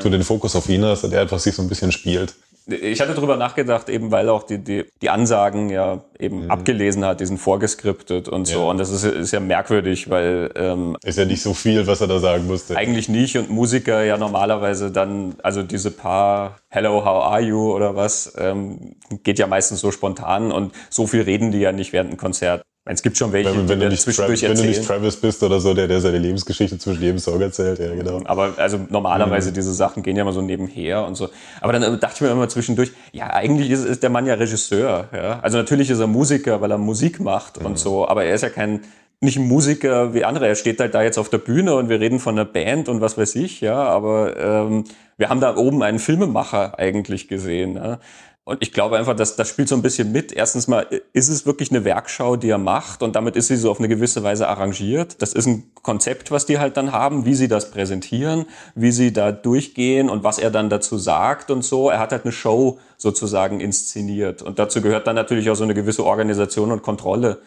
so den Fokus auf ihn hast und der einfach sich so ein bisschen spielt. Ich hatte drüber nachgedacht, eben weil auch die, die, die Ansagen ja eben abgelesen hat, diesen vorgeskriptet und so. Ja. Und das ist, ist ja merkwürdig, weil ähm, Ist ja nicht so viel, was er da sagen musste. eigentlich nicht und Musiker ja normalerweise dann, also diese paar Hello, how are you oder was, ähm, geht ja meistens so spontan und so viel reden die ja nicht während einem Konzert. Es gibt schon welche, Wenn, wenn, die du nicht Tra zwischendurch wenn du nicht erzählen. Travis bist oder so, der, der seine Lebensgeschichte zwischen jedem Song erzählt, ja, genau. Aber also normalerweise Mhm. diese Sachen gehen ja immer so nebenher und so. Aber dann äh, dachte ich mir immer zwischendurch, ja, eigentlich ist, ist der Mann ja Regisseur. Ja? Also natürlich ist er Musiker, weil er Musik macht Mhm. und so, aber er ist ja kein nicht ein Musiker wie andere. Er steht halt da jetzt auf der Bühne und wir reden von einer Band und was weiß ich, ja. Aber ähm, wir haben da oben einen Filmemacher eigentlich gesehen. Ja? Und ich glaube einfach, dass das spielt so ein bisschen mit. Erstens mal ist es wirklich eine Werkschau, die er macht und damit ist sie so auf eine gewisse Weise arrangiert. Das ist ein Konzept, was die halt dann haben, wie sie das präsentieren, wie sie da durchgehen und was er dann dazu sagt und so. Er hat halt eine Show sozusagen inszeniert und dazu gehört dann natürlich auch so eine gewisse Organisation und Kontrolle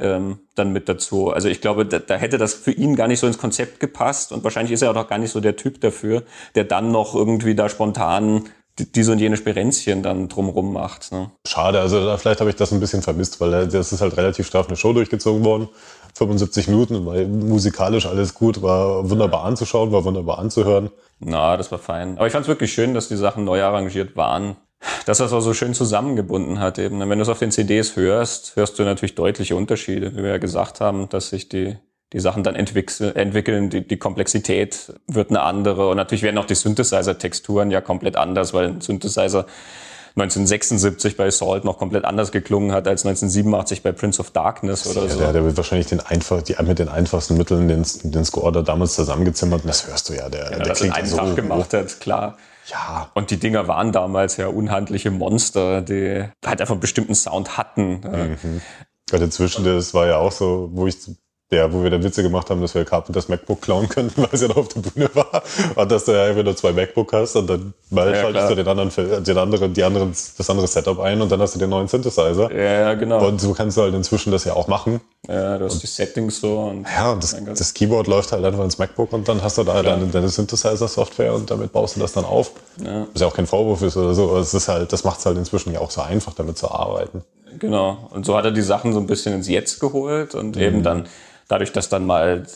ähm, dann mit dazu. Also ich glaube, da, da hätte das für ihn gar nicht so ins Konzept gepasst und wahrscheinlich ist er auch gar nicht so der Typ dafür, der dann noch irgendwie da spontan diese und jene Sperenzchen dann drumrum macht. Ne? Schade, also vielleicht habe ich das ein bisschen vermisst, weil das ist halt relativ straff eine Show durchgezogen worden. 75 Minuten, weil musikalisch alles gut, war wunderbar anzuschauen, war wunderbar anzuhören. Na, das war fein. Aber ich fand es wirklich schön, dass die Sachen neu arrangiert waren. Dass das auch so schön zusammengebunden hat eben. Wenn du es auf den CDs hörst, hörst du natürlich deutliche Unterschiede, wie wir ja gesagt haben, dass sich die die Sachen dann entwickeln, die, die Komplexität wird eine andere und natürlich werden auch die Synthesizer-Texturen ja komplett anders, weil ein Synthesizer 1976 bei Salt noch komplett anders geklungen hat als 1987 bei Prince of Darkness oder ja, so. Der, der wird wahrscheinlich den einfach, die, mit den einfachsten Mitteln den, den Score da damals zusammengezimmert und das hörst du ja. Der, ja, der das klingt in einem so Tag gemacht hat, klar. Ja. Und die Dinger waren damals ja unhandliche Monster, die halt einfach einen bestimmten Sound hatten. Mhm. Gerade inzwischen, das war ja auch so, wo ich der, wo wir dann Witze gemacht haben, dass wir Carpenters MacBook klauen könnten, weil es ja noch auf der Bühne war. Und dass du ja einfach nur zwei MacBook hast und dann mal ja, schaltest du den anderen, den anderen, die anderen, das andere Setup ein und dann hast du den neuen Synthesizer. Ja, genau. Und so kannst du halt inzwischen das ja auch machen. Ja, du hast und, die Settings so. Und ja, und das, das, Keyboard läuft halt einfach ins MacBook und dann hast du da deine, deine Synthesizer-Software und damit baust du das dann auf. Ja. Was ja auch kein Vorwurf ist oder so. Aber es ist halt, das macht es halt inzwischen ja auch so einfach, damit zu arbeiten. Genau. Und so hat er die Sachen so ein bisschen ins Jetzt geholt und mhm. eben dann dadurch, dass dann mal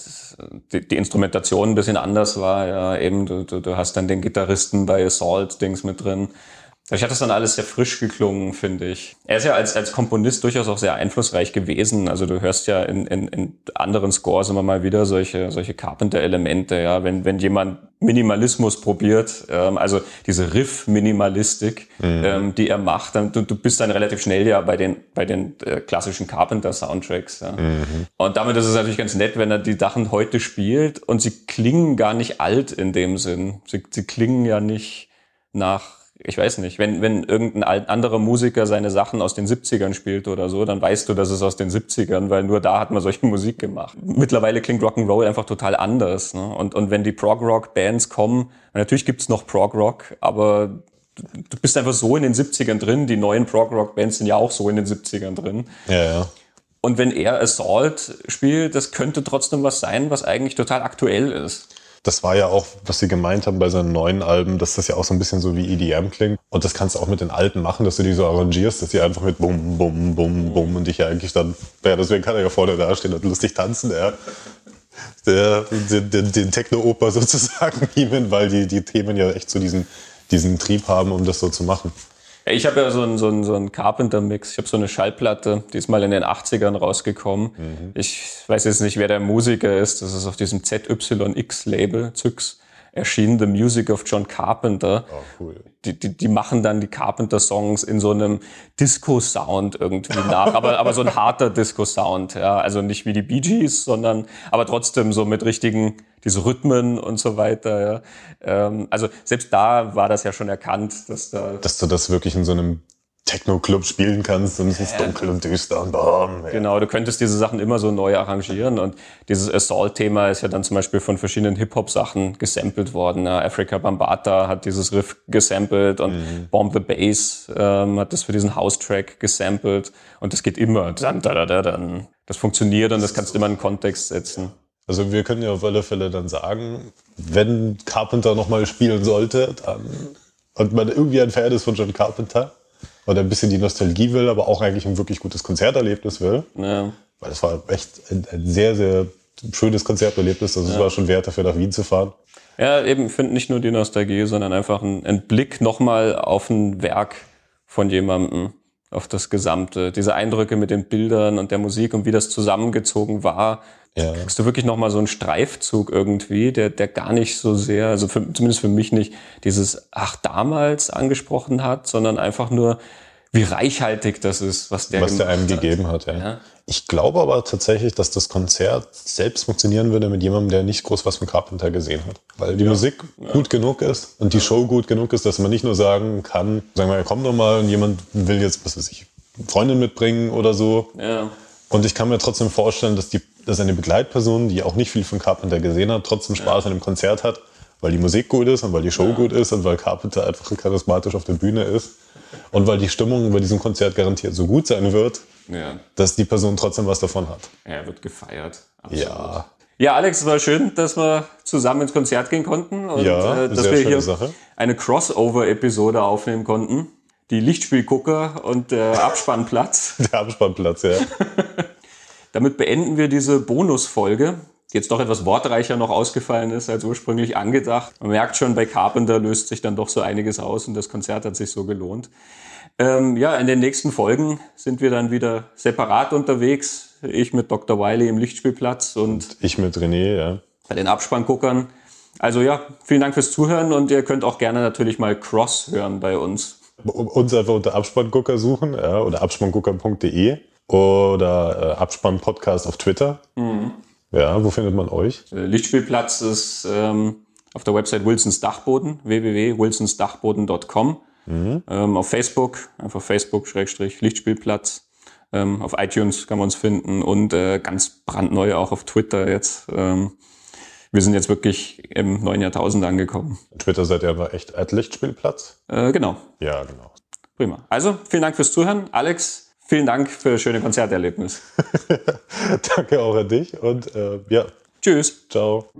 die, die, Instrumentation ein bisschen anders war, ja, eben, du, du, du hast dann den Gitarristen bei Assault-Dings mit drin. Ich hatte das dann alles sehr frisch geklungen, finde ich. Er ist ja als, als Komponist durchaus auch sehr einflussreich gewesen. Also du hörst ja in, in, in anderen Scores immer mal wieder solche, solche Carpenter-Elemente, ja. Wenn, wenn jemand Minimalismus probiert, ähm, also diese Riff-Minimalistik, mhm. ähm, die er macht, dann du, du bist dann relativ schnell ja bei den, bei den äh, klassischen Carpenter-Soundtracks. Ja. Mhm. Und damit ist es natürlich ganz nett, wenn er die Sachen heute spielt und sie klingen gar nicht alt in dem Sinn. Sie, sie klingen ja nicht nach ich weiß nicht, wenn, wenn irgendein anderer Musiker seine Sachen aus den 70ern spielt oder so, dann weißt du, dass es aus den 70ern, weil nur da hat man solche Musik gemacht. Mittlerweile klingt Rock'n'Roll einfach total anders. Ne? Und, und wenn die Prog-Rock-Bands kommen, natürlich gibt's noch Prog-Rock, aber du bist einfach so in den 70ern drin, die neuen Prog-Rock-Bands sind ja auch so in den 70ern drin. Ja, ja. Und wenn er Assault spielt, das könnte trotzdem was sein, was eigentlich total aktuell ist. Das war ja auch, was sie gemeint haben bei seinen neuen Alben, dass das ja auch so ein bisschen so wie EDM klingt. Und das kannst du auch mit den alten machen, dass du die so arrangierst, dass die einfach mit Bum, Bum, Bum, Bum und dich ja eigentlich dann, ja, deswegen kann er ja vorne dastehen und lustig tanzen, ja. Der, den, den, den Techno-Oper sozusagen nehmen, weil die, die Themen ja echt so diesen, diesen Trieb haben, um das so zu machen. Ich habe ja so einen so einen, so einen Carpenter-Mix. Ich habe so eine Schallplatte, die ist mal in den 80ern rausgekommen. Mhm. Ich weiß jetzt nicht, wer der Musiker ist. Das ist auf diesem ZYX-Label, Zyx erschienen, The Music of John Carpenter. Oh, cool. Die, die, die machen dann die Carpenter-Songs in so einem Disco-Sound irgendwie nach, aber, aber so ein harter Disco-Sound, ja. Also nicht wie die Bee Gees, sondern aber trotzdem so mit richtigen, diese Rhythmen und so weiter, ja. Ähm, also selbst da war das ja schon erkannt, dass da. Dass du das wirklich in so einem Techno-Club spielen kannst und es ist ja. dunkel und düster und bam. Ja. Genau, du könntest diese Sachen immer so neu arrangieren und dieses Assault-Thema ist ja dann zum Beispiel von verschiedenen Hip-Hop-Sachen gesampelt worden. Africa Bambata hat dieses Riff gesampelt und mhm. Bomb the Bass ähm, hat das für diesen House-Track gesampelt und das geht immer. Das funktioniert und das kannst du immer in den Kontext setzen. Also wir können ja auf alle Fälle dann sagen, wenn Carpenter nochmal spielen sollte, dann und man irgendwie ein Fan ist von John Carpenter, oder ein bisschen die Nostalgie will, aber auch eigentlich ein wirklich gutes Konzerterlebnis will. Ja. Weil es war echt ein, ein, sehr, sehr schönes Konzerterlebnis. Also ja. es war schon wert, dafür nach Wien zu fahren. Ja, eben, finde nicht nur die Nostalgie, sondern einfach ein, ein Blick nochmal auf ein Werk von jemandem, auf das Gesamte. Diese Eindrücke mit den Bildern und der Musik und wie das zusammengezogen war. Ja. Kriegst du wirklich nochmal so einen Streifzug irgendwie, der, der gar nicht so sehr, also für, zumindest für mich nicht, dieses Ach damals angesprochen hat, sondern einfach nur, wie reichhaltig das ist, was der, was der einem hat. gegeben hat. Ja. ja. Ich glaube aber tatsächlich, dass das Konzert selbst funktionieren würde mit jemandem, der nicht groß was von Carpenter gesehen hat. Weil die ja. Musik ja. gut genug ist und die Show gut genug ist, dass man nicht nur sagen kann, sagen wir, komm doch mal und jemand will jetzt, was weiß ich, Freundin mitbringen oder so. Ja. Und ich kann mir trotzdem vorstellen, dass, die, dass eine Begleitperson, die auch nicht viel von Carpenter gesehen hat, trotzdem Spaß an dem Konzert hat, weil die Musik gut ist und weil die Show ja. gut ist und weil Carpenter einfach charismatisch auf der Bühne ist und weil die Stimmung bei diesem Konzert garantiert so gut sein wird, ja. dass die Person trotzdem was davon hat. Er wird gefeiert. Absolut. Ja. Ja, Alex, es war schön, dass wir zusammen ins Konzert gehen konnten und Ja, äh, dass wir hier Sache. eine Crossover-Episode aufnehmen konnten. Die Lichtspielgucker und der Abspannplatz. Der Abspannplatz, ja. Damit beenden wir diese Bonusfolge, die jetzt doch etwas wortreicher noch ausgefallen ist als ursprünglich angedacht. Man merkt schon, bei Carpenter löst sich dann doch so einiges aus und das Konzert hat sich so gelohnt. Ähm, ja, in den nächsten Folgen sind wir dann wieder separat unterwegs. Ich mit Dr. Wiley im Lichtspielplatz und Ich mit René, ja. bei den Abspannguckern. Also ja, vielen Dank fürs Zuhören und ihr könnt auch gerne natürlich mal Cross hören bei uns. Uns einfach unter Abspanngucker suchen ja, oder abspanngucker.de oder äh, Abspannpodcast auf Twitter. Ja, wo findet man euch? Der Lichtspielplatz ist ähm, auf der Website Wilsons Dachboden, www.wilsonsdachboden.com. Ähm, auf Facebook, einfach Facebook-Lichtspielplatz. Ähm, auf iTunes kann man uns finden und äh, ganz brandneu auch auf Twitter jetzt. Ähm, wir sind jetzt wirklich im neuen Jahrtausend angekommen. Twitter seid ihr aber echt at Lichtspielplatz. Äh, genau, Ja, genau. prima. Also vielen Dank fürs Zuhören. Alex, vielen Dank für das schöne Konzerterlebnis. Danke auch an dich und äh, ja, Tschüss. ciao.